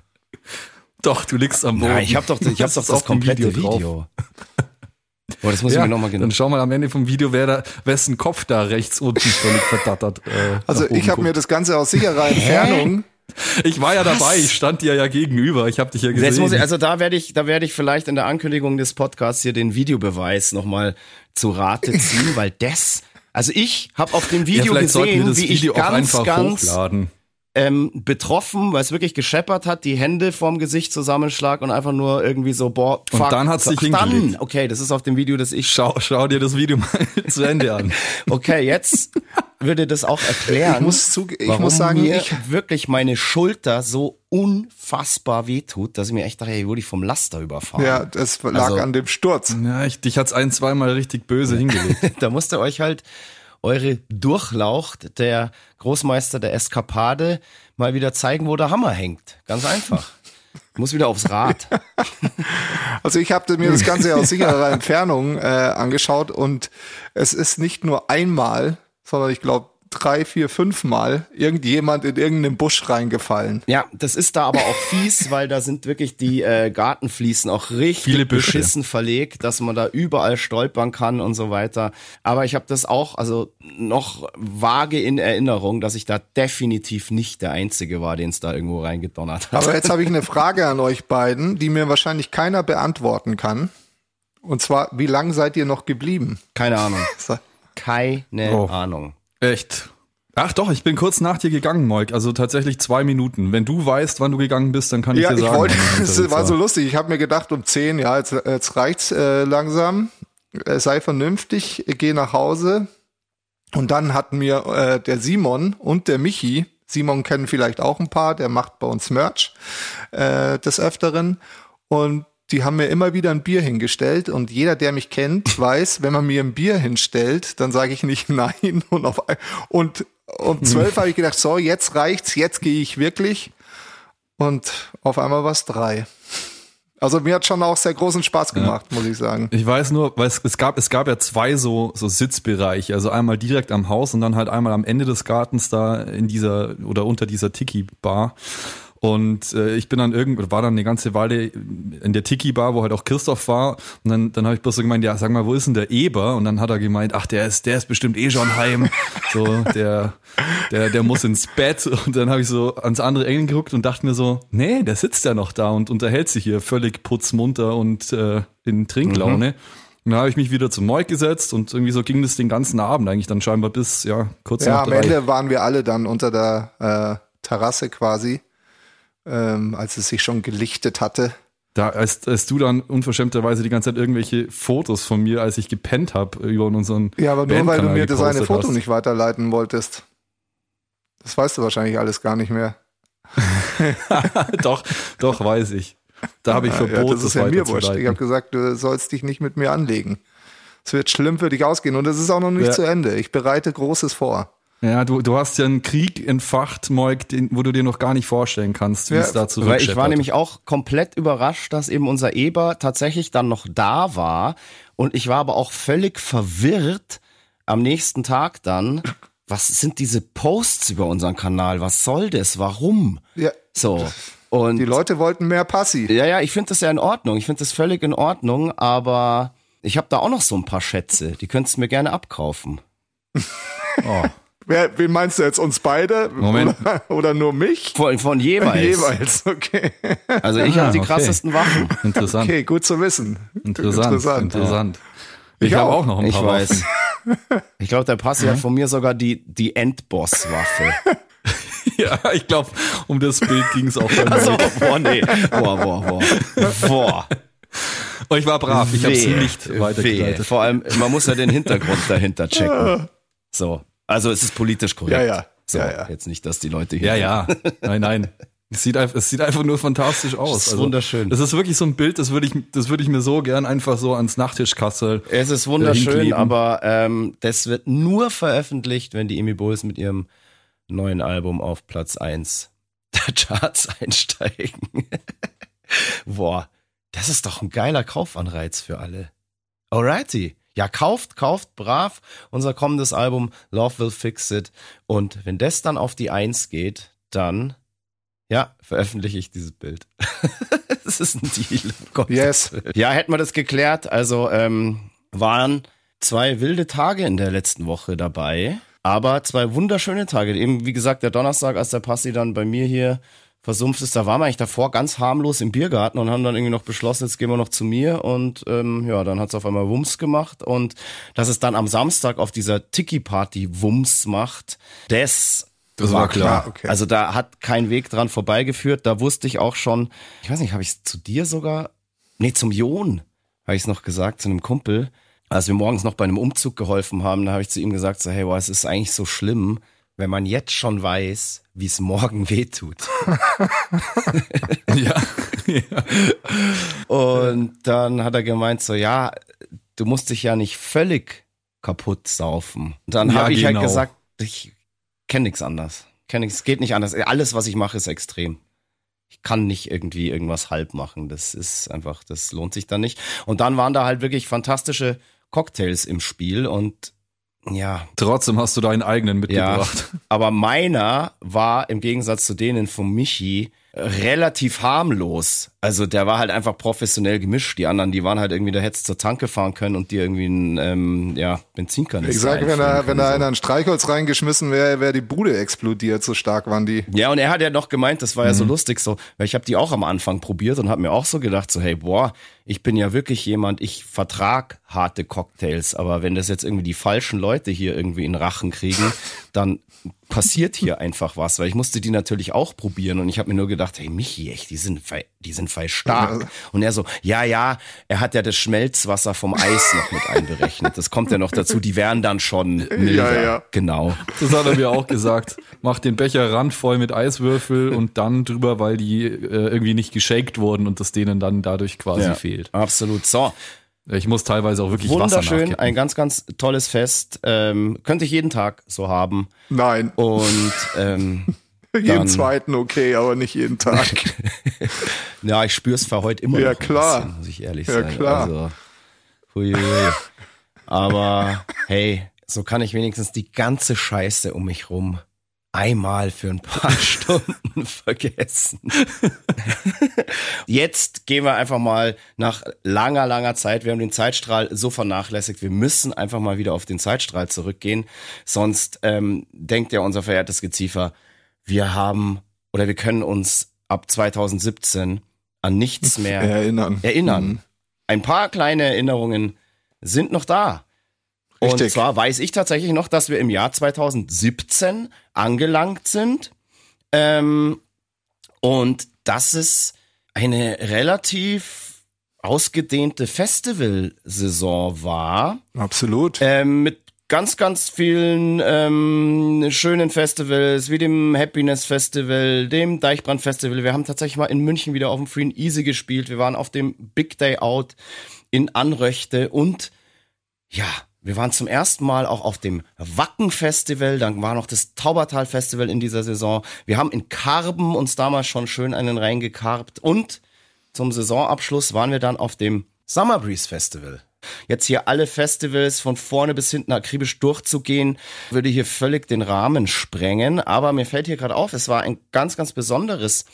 Doch, du liegst am Boden. Nein, ich habe doch, ich hab Das doch das dem komplette Video Video. Boah, das muss ich Ja, mir nochmal genau. dann schau mal am Ende vom Video, wer da, wessen Kopf da rechts unten völlig verdattert. Äh, Also ich habe mir das Ganze aus sicherer Entfernung. Ich war ja dabei, ich stand dir ja gegenüber, ich habe dich ja gesehen. Jetzt muss ich, also da werde ich, da werde ich vielleicht in der Ankündigung des Podcasts hier den Videobeweis nochmal zu Rate ziehen, weil das, also ich habe auf dem ja, Video wir gesehen, wie Video ich ganz, ganz hochladen. ähm, betroffen, weil es wirklich gescheppert hat, die Hände vorm Gesicht zusammenschlag und einfach nur irgendwie so, boah, Und fuck. dann hat's dich Ach, dann, hingelegt. okay, das ist auf dem Video, das ich Schau, schau dir das Video mal zu Ende an. Okay, jetzt würde das auch erklären. Ich muss zuge- ich warum muss sagen, mir ich- wirklich meine Schulter so unfassbar wehtut, dass ich mir echt dachte, hey, wurde ich vom Laster überfahren. Ja, das lag Also- an dem Sturz. Ja, ich, dich hat's ein, zweimal richtig böse hingelegt. Da musste euch halt eure Durchlaucht, der Großmeister der Eskapade, mal wieder zeigen, wo der Hammer hängt. Ganz einfach. Muss wieder aufs Rad. Also ich habe mir das Ganze aus sicherer Entfernung äh, angeschaut und es ist nicht nur einmal, sondern ich glaube drei, vier, fünf Mal irgendjemand in irgendeinen Busch reingefallen. Ja, das ist da aber auch fies, weil da sind wirklich die äh, Gartenfliesen auch richtig Viele Büsche. beschissen verlegt, dass man da überall stolpern kann und so weiter. Aber ich habe das auch, also noch vage in Erinnerung, dass ich da definitiv nicht der Einzige war, den es da irgendwo reingedonnert hat. Aber jetzt habe ich eine Frage an euch beiden, die mir wahrscheinlich keiner beantworten kann. Und zwar, wie lang seid ihr noch geblieben? Keine Ahnung. Keine Oh. Ahnung. Echt? Ach doch, ich bin kurz nach dir gegangen, Moik. Also tatsächlich zwei Minuten. Wenn du weißt, wann du gegangen bist, dann kann ich Ja, dir ich sagen. wollte, ich es unterwegs war so lustig. Ich habe mir gedacht, um 10, ja, jetzt, jetzt reicht's äh, langsam. Äh, sei vernünftig, geh nach Hause. Und dann hatten mir äh, der Simon und der Michi, Simon kennen vielleicht auch ein paar, der macht bei uns Merch äh, des Öfteren. Und die haben mir immer wieder ein Bier hingestellt. Und jeder, der mich kennt, weiß, wenn man mir ein Bier hinstellt, dann sage ich nicht nein. Und, auf, und um zwölf habe ich gedacht, so, jetzt reicht's, jetzt gehe ich wirklich. Und auf einmal war es drei. Also mir hat schon auch sehr großen Spaß gemacht, muss ich sagen. Ich weiß nur, weil es, es gab es gab ja zwei so so Sitzbereiche, also einmal direkt am Haus und dann halt einmal am Ende des Gartens da in dieser oder unter dieser Tiki Bar. Und äh, ich bin dann irgend war dann eine ganze Weile in der Tiki Bar, wo halt auch Christoph war. Und dann dann habe ich bloß so gemeint, ja, sag mal, wo ist denn der Eber? Und dann hat er gemeint, ach, der ist der ist bestimmt eh schon heim. So der der der muss ins Bett. Und dann habe ich so ans andere Ende geguckt und dachte mir so, nee, der sitzt ja noch da und unterhält sich hier völlig putzmunter und äh, in Trinklaune. Und dann habe ich mich wieder zum Moik gesetzt und irgendwie so ging das den ganzen Abend eigentlich dann scheinbar bis, ja, kurz Ja, nach am drei. Ende waren wir alle dann unter der äh, Terrasse quasi, ähm, als es sich schon gelichtet hatte. Da, als, als du dann unverschämterweise die ganze Zeit irgendwelche Fotos von mir, als ich gepennt habe, über unseren Ja, aber nur weil du mir das eine Foto hast. nicht weiterleiten wolltest. Das weißt du wahrscheinlich alles gar nicht mehr. doch, doch, weiß ich. Da habe ich Ja, verboten, das ist ja mir wurscht. Ich habe gesagt, du sollst dich nicht mit mir anlegen. Es wird schlimm für dich ausgehen und es ist auch noch nicht Ja. zu Ende. Ich bereite Großes vor. Ja, du, du hast ja einen Krieg entfacht, Moik, den, wo du dir noch gar nicht vorstellen kannst, wie Ja, es da Weil zurückscheppert. ich war nämlich auch komplett überrascht, dass eben unser Eber tatsächlich dann noch da war. Und ich war aber auch völlig verwirrt am nächsten Tag dann. Was sind diese Posts über unseren Kanal? Was soll das? Warum? Ja, So. Und die Leute wollten mehr Passi. ja, ja, ich finde das ja in Ordnung. Ich finde das völlig in Ordnung, aber ich habe da auch noch so ein paar Schätze. Die könntest du mir gerne abkaufen. oh. Wer, wen meinst du jetzt? Uns beide? Moment. Oder, oder nur mich? Von, von jeweils. Jeweils, okay. Also ich Ah, habe die okay. krassesten Waffen. Interessant. Okay, gut zu wissen. Interessant. Interessant. Interessant. Ich, Ich habe auch. noch ein Ich paar weiß. Waffen. Ich glaube, der Passi hat von mir sogar die, die Endboss-Waffe. Ja, ich glaube, um das Bild ging es auch bei mir. Also, boah, nee. Boah, boah, boah. Boah. Oh, ich war brav, ich habe sie Wehe, nicht weitergeleitet. Vor allem, man muss ja den Hintergrund dahinter checken. So. Also es ist politisch korrekt. Ja, ja. So, Ja, ja. jetzt nicht, dass die Leute hier. Ja, ja. Nein, nein. Es sieht, einfach, es sieht einfach nur fantastisch aus. Das ist wunderschön. Das ist wirklich so ein Bild, das würde ich, das würde ich mir so gern einfach so ans Nachttischkassel. Es ist wunderschön, hinkleben. aber ähm, das wird nur veröffentlicht, wenn die Emi Bulls mit ihrem neuen Album auf Platz 1 der Charts einsteigen. Boah, das ist doch ein geiler Kaufanreiz für alle. Alrighty. Ja, kauft, kauft brav unser kommendes Album Love Will Fix It. Und wenn das dann auf die Eins geht, dann, ja, veröffentliche ich dieses Bild. das ist ein Deal. um Yes. Ja, hätten wir das geklärt. Also, ähm, waren zwei wilde Tage in der letzten Woche dabei. Aber zwei wunderschöne Tage. Eben, wie gesagt, der Donnerstag, als der Passi dann bei mir hier versumpft ist, da waren wir eigentlich davor ganz harmlos im Biergarten und haben dann irgendwie noch beschlossen, jetzt gehen wir noch zu mir. Und ähm, ja, dann hat's auf einmal Wumms gemacht. Und dass es dann am Samstag auf dieser Tiki-Party Wumms macht, das Das war klar. okay. Also da hat kein Weg dran vorbeigeführt, da wusste ich auch schon, ich weiß nicht, habe ich es zu dir sogar, nee, zum Jon habe ich es noch gesagt, zu einem Kumpel, als wir morgens noch bei einem Umzug geholfen haben, da habe ich zu ihm gesagt, so, hey, boah, es ist eigentlich so schlimm, wenn man jetzt schon weiß, wie es morgen wehtut. Ja. ja. Und dann hat er gemeint, so, ja, du musst dich ja nicht völlig kaputt saufen. Und dann Ja, habe ich genau. halt gesagt, ich kenne nichts anders. Kenn nix, geht nicht anders. Alles, was ich mache, ist extrem. Ich kann nicht irgendwie irgendwas halb machen. Das ist einfach, das lohnt sich dann nicht. Und dann waren da halt wirklich fantastische Cocktails im Spiel und ja, Trotzdem hast du deinen eigenen mitgebracht. Ja, aber meiner war im Gegensatz zu denen von Michi relativ harmlos. Also der war halt einfach professionell gemischt. Die anderen, die waren halt irgendwie, da hättest zur Tanke fahren können und dir irgendwie ein ähm, ja, Benzinkanister Ich sag, wenn da, wenn da können, einer ein Streichholz reingeschmissen wäre, wäre die Bude explodiert, so stark waren die. Ja, und er hat ja noch gemeint, das war ja Mhm. so lustig so, weil ich habe die auch am Anfang probiert und habe mir auch so gedacht, so hey, boah, ich bin ja wirklich jemand, ich vertrag harte Cocktails, aber wenn das jetzt irgendwie die falschen Leute hier irgendwie in Rachen kriegen, dann passiert hier einfach was, weil ich musste die natürlich auch probieren und ich habe mir nur gedacht, hey Michi, echt, die sind die sind fei stark. Und er so, ja, ja, er hat ja das Schmelzwasser vom Eis noch mit einberechnet. Das kommt ja noch dazu, die wären dann schon milder. ja. Genau. Das hat er mir auch gesagt. Mach den Becher randvoll mit Eiswürfel und dann drüber, weil die äh, irgendwie nicht geshaked wurden und das denen dann dadurch quasi Ja, fehlt. absolut. So, Ich muss teilweise auch wirklich Wasser Wunderschön, ein ganz, ganz tolles Fest. Ähm, könnte ich jeden Tag so haben. Nein, Und ähm, jeden zweiten okay, aber nicht jeden Tag. ja, ich spüre es für heute immer Ja, noch klar. bisschen, muss ich ehrlich Ja, sagen. klar. Also, hui, hui. Aber hey, so kann ich wenigstens die ganze Scheiße um mich rum einmal für ein paar Stunden vergessen. Jetzt gehen wir einfach mal nach langer, langer Zeit. Wir haben den Zeitstrahl so vernachlässigt. Wir müssen einfach mal wieder auf den Zeitstrahl zurückgehen. Sonst ähm, denkt ja unser verehrtes Geziefer, wir haben oder wir können uns ab 2017 an nichts mehr Erinnern. erinnern. Mhm. Ein paar kleine Erinnerungen sind noch da. Und Richtig. zwar weiß ich tatsächlich noch, dass wir im Jahr 2017 angelangt sind. Ähm, und dass es eine relativ ausgedehnte Festivalsaison war. Absolut. Ähm, mit ganz, ganz vielen ähm, schönen Festivals, wie dem Happiness Festival, dem Deichbrand Festival. Wir haben tatsächlich mal in München wieder auf dem Free and Easy gespielt. Wir waren auf dem Big Day Out in Anröchte und ja, wir waren zum ersten Mal auch auf dem Wacken Festival, dann war noch das Taubertal Festival in dieser Saison. Wir haben in Karben uns damals schon schön einen reingekarbt und zum Saisonabschluss waren wir dann auf dem Summer Breeze Festival. Jetzt hier alle Festivals von vorne bis hinten akribisch durchzugehen, würde hier völlig den Rahmen sprengen. Aber mir fällt hier gerade auf, es war ein ganz, ganz besonderes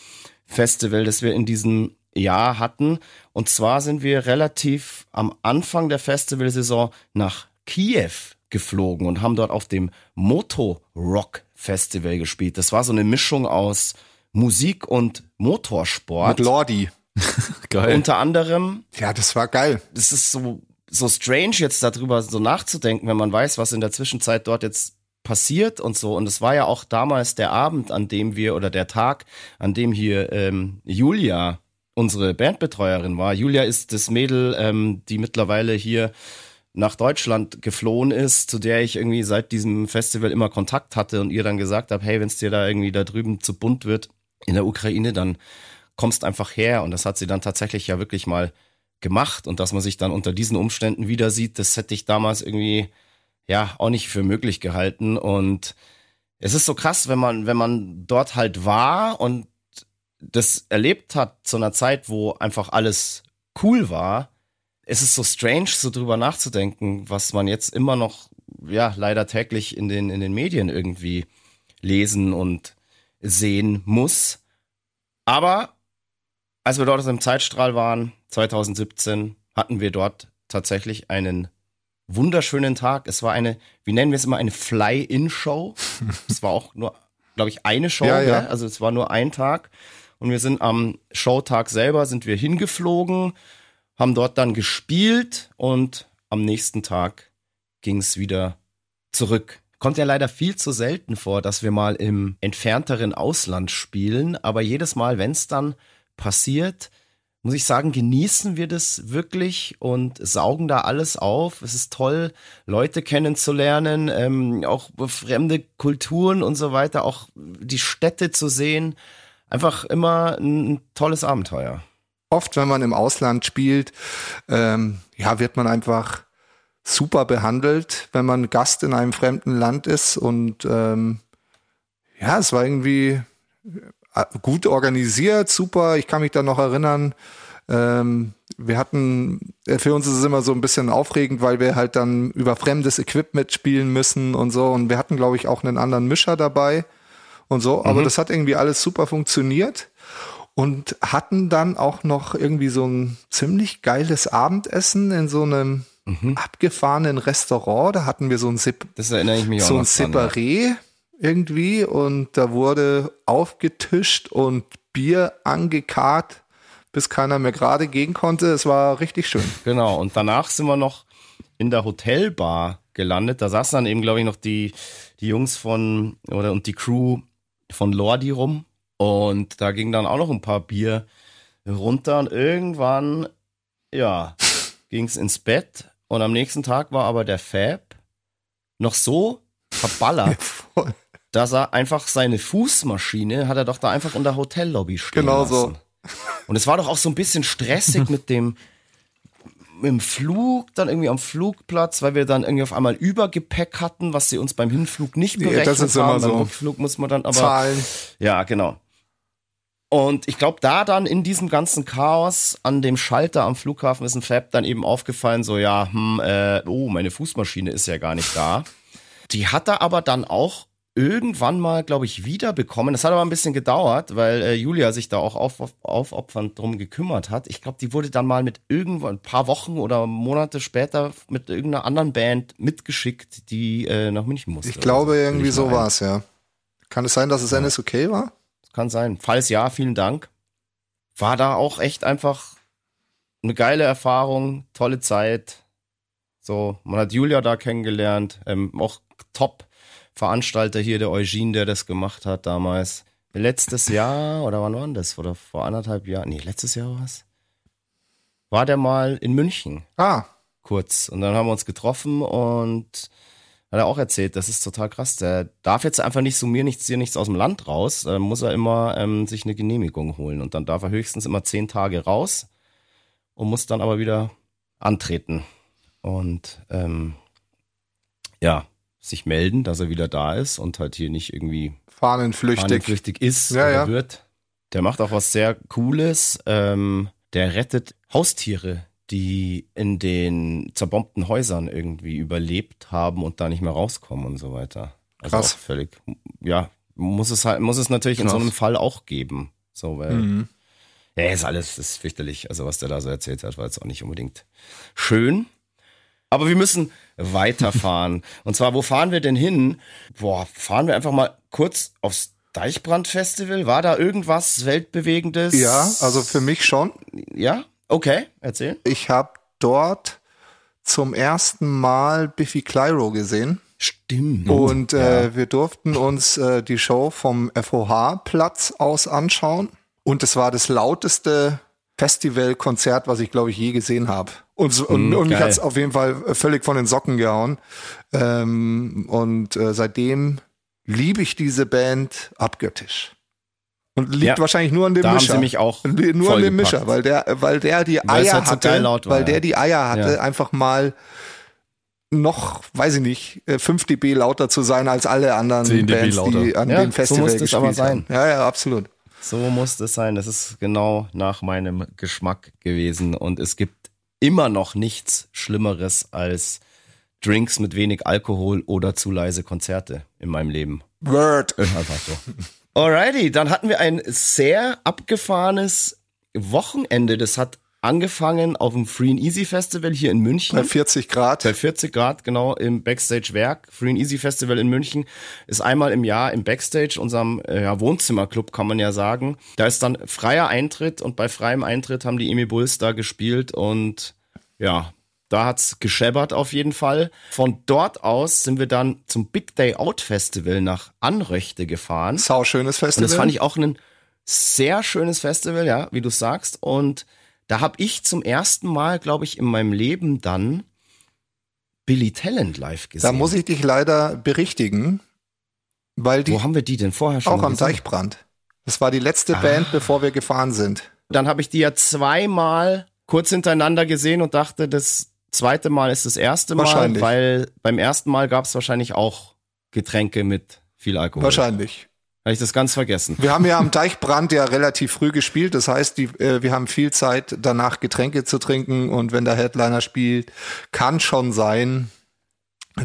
Festival, das wir in diesem Jahr hatten. Und zwar sind wir relativ am Anfang der Festivalsaison nach Kiew geflogen und haben dort auf dem Moto Rock Festival gespielt. Das war so eine Mischung aus Musik und Motorsport. Mit Lordi. Geil. Unter anderem Ja, das war geil. das ist so, so strange jetzt darüber so nachzudenken, wenn man weiß, was in der Zwischenzeit dort jetzt passiert und so. Und es war ja auch damals der Abend, an dem wir, oder der Tag, an dem hier ähm, Julia, unsere Bandbetreuerin war. Julia ist das Mädel, ähm, die mittlerweile hier nach Deutschland geflohen ist, zu der ich irgendwie seit diesem Festival immer Kontakt hatte und ihr dann gesagt habe, hey, wenn es dir da irgendwie da drüben zu bunt wird in der Ukraine, dann kommst einfach her. Und das hat sie dann tatsächlich ja wirklich mal gemacht. Und dass man sich dann unter diesen Umständen wieder sieht, das hätte ich damals irgendwie ja auch nicht für möglich gehalten. Und es ist so krass, wenn man, wenn man dort halt war und das erlebt hat zu einer Zeit, wo einfach alles cool war. Es ist so strange, so drüber nachzudenken, was man jetzt immer noch, ja, leider täglich in den, in den Medien irgendwie lesen und sehen muss. Aber als wir dort im Zeitstrahl waren, 2017, hatten wir dort tatsächlich einen wunderschönen Tag. Es war eine, wie nennen wir es immer, eine Fly-In-Show. es war auch nur, glaube ich, eine Show, Ja, ja. gell? also es war nur ein Tag. Und wir sind am Showtag selber, sind wir hingeflogen, haben dort dann gespielt und am nächsten Tag ging es wieder zurück. Kommt ja leider viel zu selten vor, dass wir mal im entfernteren Ausland spielen, aber jedes Mal, wenn es dann passiert, muss ich sagen, genießen wir das wirklich und saugen da alles auf. Es ist toll, Leute kennenzulernen, ähm, auch fremde Kulturen und so weiter, auch die Städte zu sehen. Einfach immer ein tolles Abenteuer. Oft, wenn man im Ausland spielt, ähm, ja, wird man einfach super behandelt, wenn man Gast in einem fremden Land ist. Und ähm, ja, es war irgendwie gut organisiert, super. Ich kann mich da noch erinnern, Ähm, wir hatten, äh, für uns ist es immer so ein bisschen aufregend, weil wir halt dann über fremdes Equipment spielen müssen und so. Und wir hatten, glaube ich, auch einen anderen Mischer dabei und so. Aber mhm. das hat irgendwie alles super funktioniert und hatten dann auch noch irgendwie so ein ziemlich geiles Abendessen in so einem mhm. abgefahrenen Restaurant. Da hatten wir so ein Sip das erinnere ich mich so ein Separé irgendwie und da wurde aufgetischt und Bier angekarrt, bis keiner mehr gerade gehen konnte. Es war richtig schön. Genau. Und danach sind wir noch in der Hotelbar gelandet. Da saßen dann eben, glaube ich, noch die, die Jungs von oder und die Crew von Lordi rum. Und da ging dann auch noch ein paar Bier runter und irgendwann, ja, ging es ins Bett. Und am nächsten Tag war aber der Fab noch so verballert, dass er einfach seine Fußmaschine hat er doch da einfach in der Hotellobby stehen genau lassen. so. Und es war doch auch so ein bisschen stressig mit dem mit dem Flug, dann irgendwie am Flugplatz, weil wir dann irgendwie auf einmal Übergepäck hatten, was sie uns beim Hinflug nicht berechnet ja, das ist haben. Immer so. Beim Rückflug muss man dann aber zahlen. Ja, genau. Und ich glaube, da dann in diesem ganzen Chaos an dem Schalter am Flughafen ist ein Fab dann eben aufgefallen, so ja, hm, äh, oh, meine Fußmaschine ist ja gar nicht da. Die hat er aber dann auch irgendwann mal, glaube ich, wiederbekommen. Das hat aber ein bisschen gedauert, weil äh, Julia sich da auch auf, auf, aufopfernd drum gekümmert hat. Ich glaube, die wurde dann mal mit irgendwann ein paar Wochen oder Monate später mit irgendeiner anderen Band mitgeschickt, die äh, nach München musste. Ich glaube, so. irgendwie so war es, ja. Kann es sein, dass es ja. NSOK war? Das kann sein. Falls ja, vielen Dank. War da auch echt einfach eine geile Erfahrung, tolle Zeit. So, man hat Julia da kennengelernt, ähm, auch top Veranstalter hier, der Eugene, der das gemacht hat damals. Letztes Jahr, oder wann war das? Oder vor anderthalb Jahren? Nee, letztes Jahr war es. War der mal in München. Ah. Kurz. Und dann haben wir uns getroffen und hat er auch erzählt, das ist total krass. Der darf jetzt einfach nicht so mir nichts, hier nichts aus dem Land raus. Da muss er immer ähm, sich eine Genehmigung holen. Und dann darf er höchstens immer zehn Tage raus und muss dann aber wieder antreten. Und ähm, ja, sich melden, dass er wieder da ist und halt hier nicht irgendwie fahnenflüchtig, fahnenflüchtig ist ja, oder ja. wird. Der macht auch was sehr Cooles. Ähm, der rettet Haustiere, die in den zerbombten Häusern irgendwie überlebt haben und da nicht mehr rauskommen und so weiter. Also Krass. völlig, ja, muss es halt, muss es natürlich Krass. in so einem Fall auch geben. So, weil, Mhm. ja, ist alles, ist fürchterlich. Also, was der da so erzählt hat, war jetzt auch nicht unbedingt schön. Aber wir müssen weiterfahren. Und zwar, wo fahren wir denn hin? Boah, fahren wir einfach mal kurz aufs Deichbrand-Festival? War da irgendwas Weltbewegendes? Ja, also für mich schon. Ja? Okay, erzähl. Ich habe dort zum ersten Mal Biffy Clyro gesehen. Stimmt. Und äh, wir durften uns äh, die Show vom FOH-Platz aus anschauen. Und es war das lauteste Festivalkonzert, was ich, glaube ich, je gesehen habe. Und, so- und, Mm, und mich hat's auf jeden Fall völlig von den Socken gehauen. Ähm, und äh, seitdem liebe ich diese Band abgöttisch. Und liegt Ja, wahrscheinlich nur an dem da haben Mischer. sie mich auch nur an dem. Mischer, weil der, weil der die Weil Eier halt so hatte, war, weil der ja. die Eier hatte, Ja. einfach mal noch, weiß ich nicht, äh, 5 dB lauter zu sein als alle anderen 10 dB Bands, die lauter. an Ja, dem so Festival muss das gespielt aber sein. haben. Ja, ja, absolut. So muss es sein. Das ist genau nach meinem Geschmack gewesen. Und es gibt immer noch nichts Schlimmeres als Drinks mit wenig Alkohol oder zu leise Konzerte in meinem Leben. Word. Einfach so. Alrighty, dann hatten wir ein sehr abgefahrenes Wochenende. Das hat angefangen auf dem Free and Easy Festival hier in München. Bei 40 Grad. Bei 40 Grad, genau, im Backstage-Werk. Free and Easy Festival in München ist einmal im Jahr im Backstage, unserem äh, ja, Wohnzimmerclub, kann man ja sagen. Da ist dann freier Eintritt und bei freiem Eintritt haben die Emi Bulls da gespielt und ja, da hat's gescheppert auf jeden Fall. Von dort aus sind wir dann zum Big Day Out Festival nach Anröchte gefahren. Sau schönes Und Festival. das fand ich auch ein sehr schönes Festival, ja, wie du sagst. Und da habe ich zum ersten Mal, glaube ich, in meinem Leben dann Billy Talent live gesehen. da muss ich dich leider berichtigen, weil die Wo haben wir die denn vorher schon auch am gesehen? Deichbrand. Das war die letzte Ah. Band, bevor wir gefahren sind. Dann habe ich die ja zweimal kurz hintereinander gesehen und dachte, das zweite Mal ist das erste Mal, Wahrscheinlich. weil beim ersten Mal gab es wahrscheinlich auch Getränke mit viel Alkohol. Wahrscheinlich. Habe ich das ganz vergessen. Wir haben ja am Deichbrand ja relativ früh gespielt. Das heißt, die, äh, wir haben viel Zeit danach Getränke zu trinken und wenn der Headliner spielt, kann schon sein,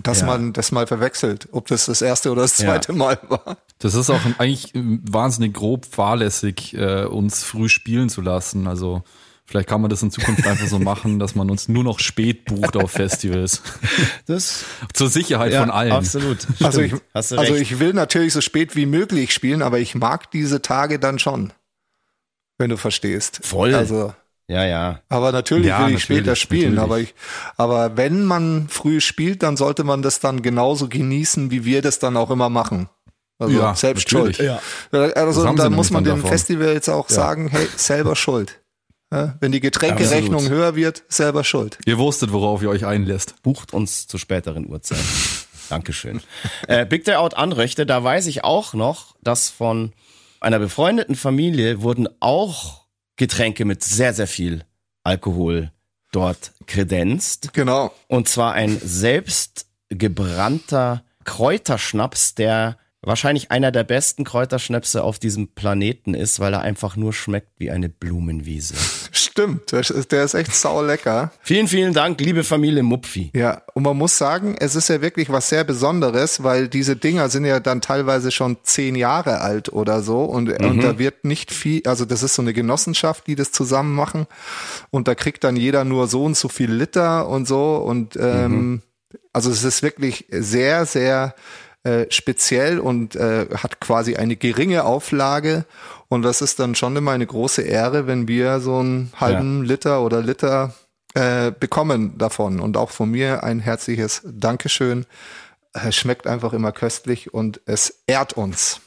dass Ja. man das mal verwechselt, ob das das erste oder das zweite Mal war. Das ist auch eigentlich äh, wahnsinnig grob fahrlässig, äh, uns früh spielen zu lassen. Also vielleicht kann man das in Zukunft einfach so machen, dass man uns nur noch spät bucht auf Festivals. Das Zur Sicherheit von allen. absolut. Also ich, Stimmt. Hast du also ich will natürlich so spät wie möglich spielen, aber ich mag diese Tage dann schon, wenn du verstehst. Voll. Also, ja, ja. aber natürlich Ja, will ich natürlich, später spielen, natürlich. aber ich, aber wenn man früh spielt, dann sollte man das dann genauso genießen, wie wir das dann auch immer machen. Also Ja, selbst natürlich. schuld. Ja. Also Das haben da sie muss man dann davon. Festival jetzt auch sagen, hey, selber schuld. Ja, wenn die Getränkerechnung Absolut. höher wird, selber schuld. Ihr wusstet, worauf ihr euch einlässt. Bucht uns zu späteren Uhrzeiten. Dankeschön. Äh, Big Day Out Anröchte, da weiß ich auch noch, dass von einer befreundeten Familie wurden auch Getränke mit sehr, sehr viel Alkohol dort kredenzt. Genau. Und zwar ein selbst gebrannter Kräuterschnaps, der wahrscheinlich einer der besten Kräuterschnäpse auf diesem Planeten ist, weil er einfach nur schmeckt wie eine Blumenwiese. Stimmt, ist- der ist echt sau lecker. Vielen, vielen Dank, liebe Familie Mupfi. Ja, und man muss sagen, es ist ja wirklich was sehr Besonderes, weil diese Dinger sind ja dann teilweise schon zehn Jahre alt oder so und, und da wird nicht viel, also das ist so eine Genossenschaft, die das zusammen machen und da kriegt dann jeder nur so und so viel Liter und so und ähm, also es ist wirklich sehr, sehr äh, speziell und äh, hat quasi eine geringe Auflage und das ist dann schon immer eine große Ehre, wenn wir so einen halben Liter oder Liter äh, bekommen davon und auch von mir ein herzliches Dankeschön. Es schmeckt einfach immer köstlich und es ehrt uns.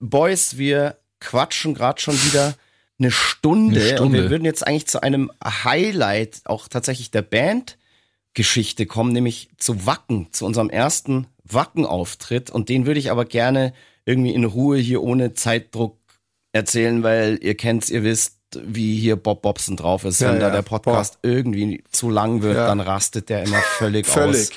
Boys, wir quatschen gerade schon wieder eine Stunde, Eine Stunde. und wir würden jetzt eigentlich zu einem Highlight auch tatsächlich der Bandgeschichte kommen, nämlich zu Wacken, zu unserem ersten Wacken-Auftritt und den würde ich aber gerne irgendwie in Ruhe hier ohne Zeitdruck erzählen, weil ihr kennt's, ihr wisst, wie hier Bob Bobson drauf ist. Ja, Wenn da ja. der Podcast irgendwie zu lang wird, Ja. dann rastet der immer völlig, aus. Völlig.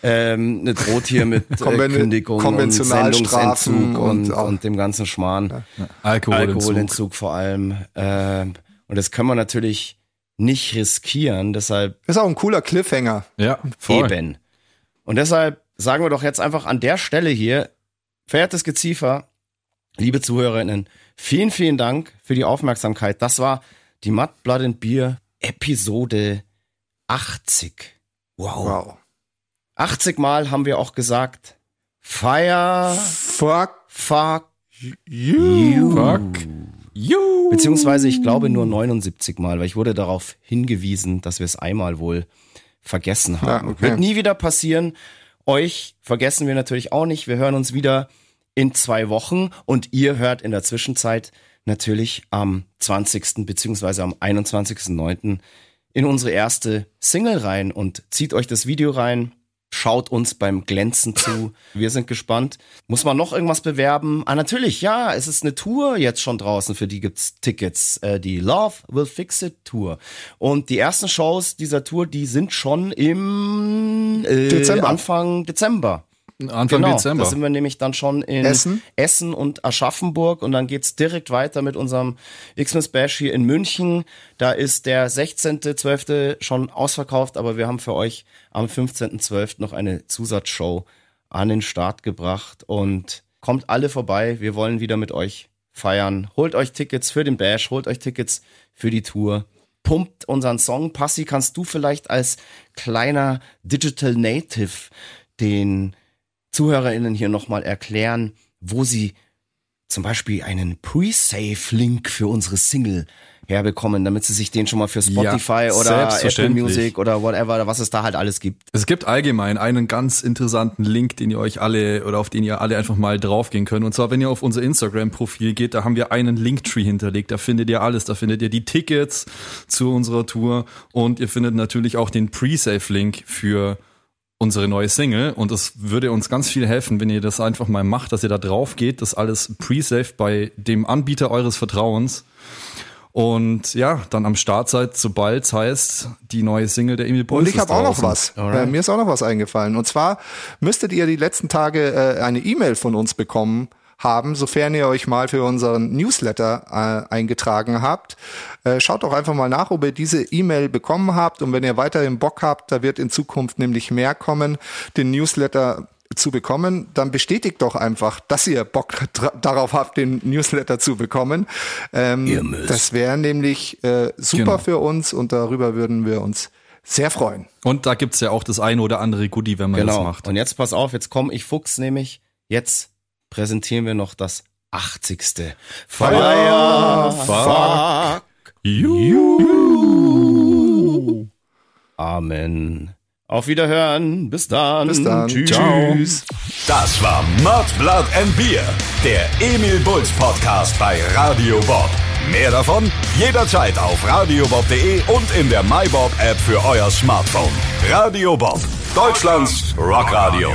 Ähm, ne, droht hier mit äh, Konven- Kündigung und Sendungsentzug und, und und, dem ganzen Schmarrn. Alkoholentzug. Alkoholentzug vor allem. Ähm, und das können wir natürlich nicht riskieren, deshalb Ist auch ein cooler Cliffhanger. Ja, voll. eben. Und deshalb sagen wir doch jetzt einfach an der Stelle hier, verehrtes Geziefer, liebe Zuhörerinnen, vielen, vielen Dank für die Aufmerksamkeit. Das war die Mud, Blood and Beer Episode 80. Wow. Wow. 80 Mal haben wir auch gesagt, Fire, Fuck fuck you. you. Fuck. You. Beziehungsweise ich glaube nur 79 Mal, weil ich wurde darauf hingewiesen, dass wir es einmal wohl vergessen haben. Ja, okay. Wird nie wieder passieren. Euch vergessen wir natürlich auch nicht. Wir hören uns wieder in zwei Wochen und ihr hört in der Zwischenzeit natürlich am 20. beziehungsweise am 21.09. in unsere erste Single rein und zieht euch das Video rein. Schaut uns beim Glänzen zu. Wir sind gespannt. Muss man noch irgendwas bewerben? Ah, natürlich, ja. Es ist eine Tour jetzt schon draußen. Für die gibt's Tickets. Äh, die Love Will Fix It Tour. Und die ersten Shows dieser Tour, die sind schon im äh, Dezember. Anfang Dezember. Anfang genau, Dezember. Da sind wir nämlich dann schon in Essen. Essen und Aschaffenburg und dann geht's direkt weiter mit unserem Xmas Bash hier in München. Da ist der 16.12. schon ausverkauft, aber wir haben für euch am 15.12. noch eine Zusatzshow an den Start gebracht und kommt alle vorbei. Wir wollen wieder mit euch feiern. Holt euch Tickets für den Bash, holt euch Tickets für die Tour. Pumpt unseren Song. Passi, kannst du vielleicht als kleiner Digital Native den ZuhörerInnen hier nochmal erklären, wo sie zum Beispiel einen Pre-Save-Link für unsere Single herbekommen, damit sie sich den schon mal für Spotify Ja, oder Apple. Music oder whatever, was es da halt alles gibt. Es gibt allgemein einen ganz interessanten Link, den ihr euch alle oder auf den ihr alle einfach mal draufgehen könnt. Und zwar, wenn ihr auf unser Instagram-Profil geht, da haben wir einen Linktree hinterlegt. Da findet ihr alles. Da findet ihr die Tickets zu unserer Tour und ihr findet natürlich auch den Pre-Save-Link für unsere neue Single. Und es würde uns ganz viel helfen, wenn ihr das einfach mal macht, dass ihr da drauf geht, das alles pre-save bei dem Anbieter eures Vertrauens. Und ja, dann am Start seid, sobald es heißt, die neue Single der Emil Bulls Und ich habe auch noch was. Äh, mir ist auch noch was eingefallen. Und zwar müsstet ihr die letzten Tage äh, eine E-Mail von uns bekommen haben, sofern ihr euch mal für unseren Newsletter äh, eingetragen habt. Äh, schaut doch einfach mal nach, ob ihr diese E-Mail bekommen habt und wenn ihr weiterhin Bock habt, da wird in Zukunft nämlich mehr kommen, den Newsletter zu bekommen, dann bestätigt doch einfach, dass ihr Bock darauf habt, den Newsletter zu bekommen. Ähm, das wäre nämlich äh, super genau. für uns und darüber würden wir uns sehr freuen. Und da gibt's ja auch das eine oder andere Goodie, wenn man genau. das macht. Und jetzt pass auf, jetzt komm ich Fuchs nämlich. Jetzt präsentieren wir noch das 80. Fire, fuck, you. Amen. Auf Wiederhören. Bis dann. Bis dann. Tschüss. Ciao. Das war Mud, Blood and Beer, der Emil Bulls Podcast bei Radio Bob. Mehr davon jederzeit auf radiobob.de und in der MyBob App für euer Smartphone. Radio Bob, Deutschlands Rockradio.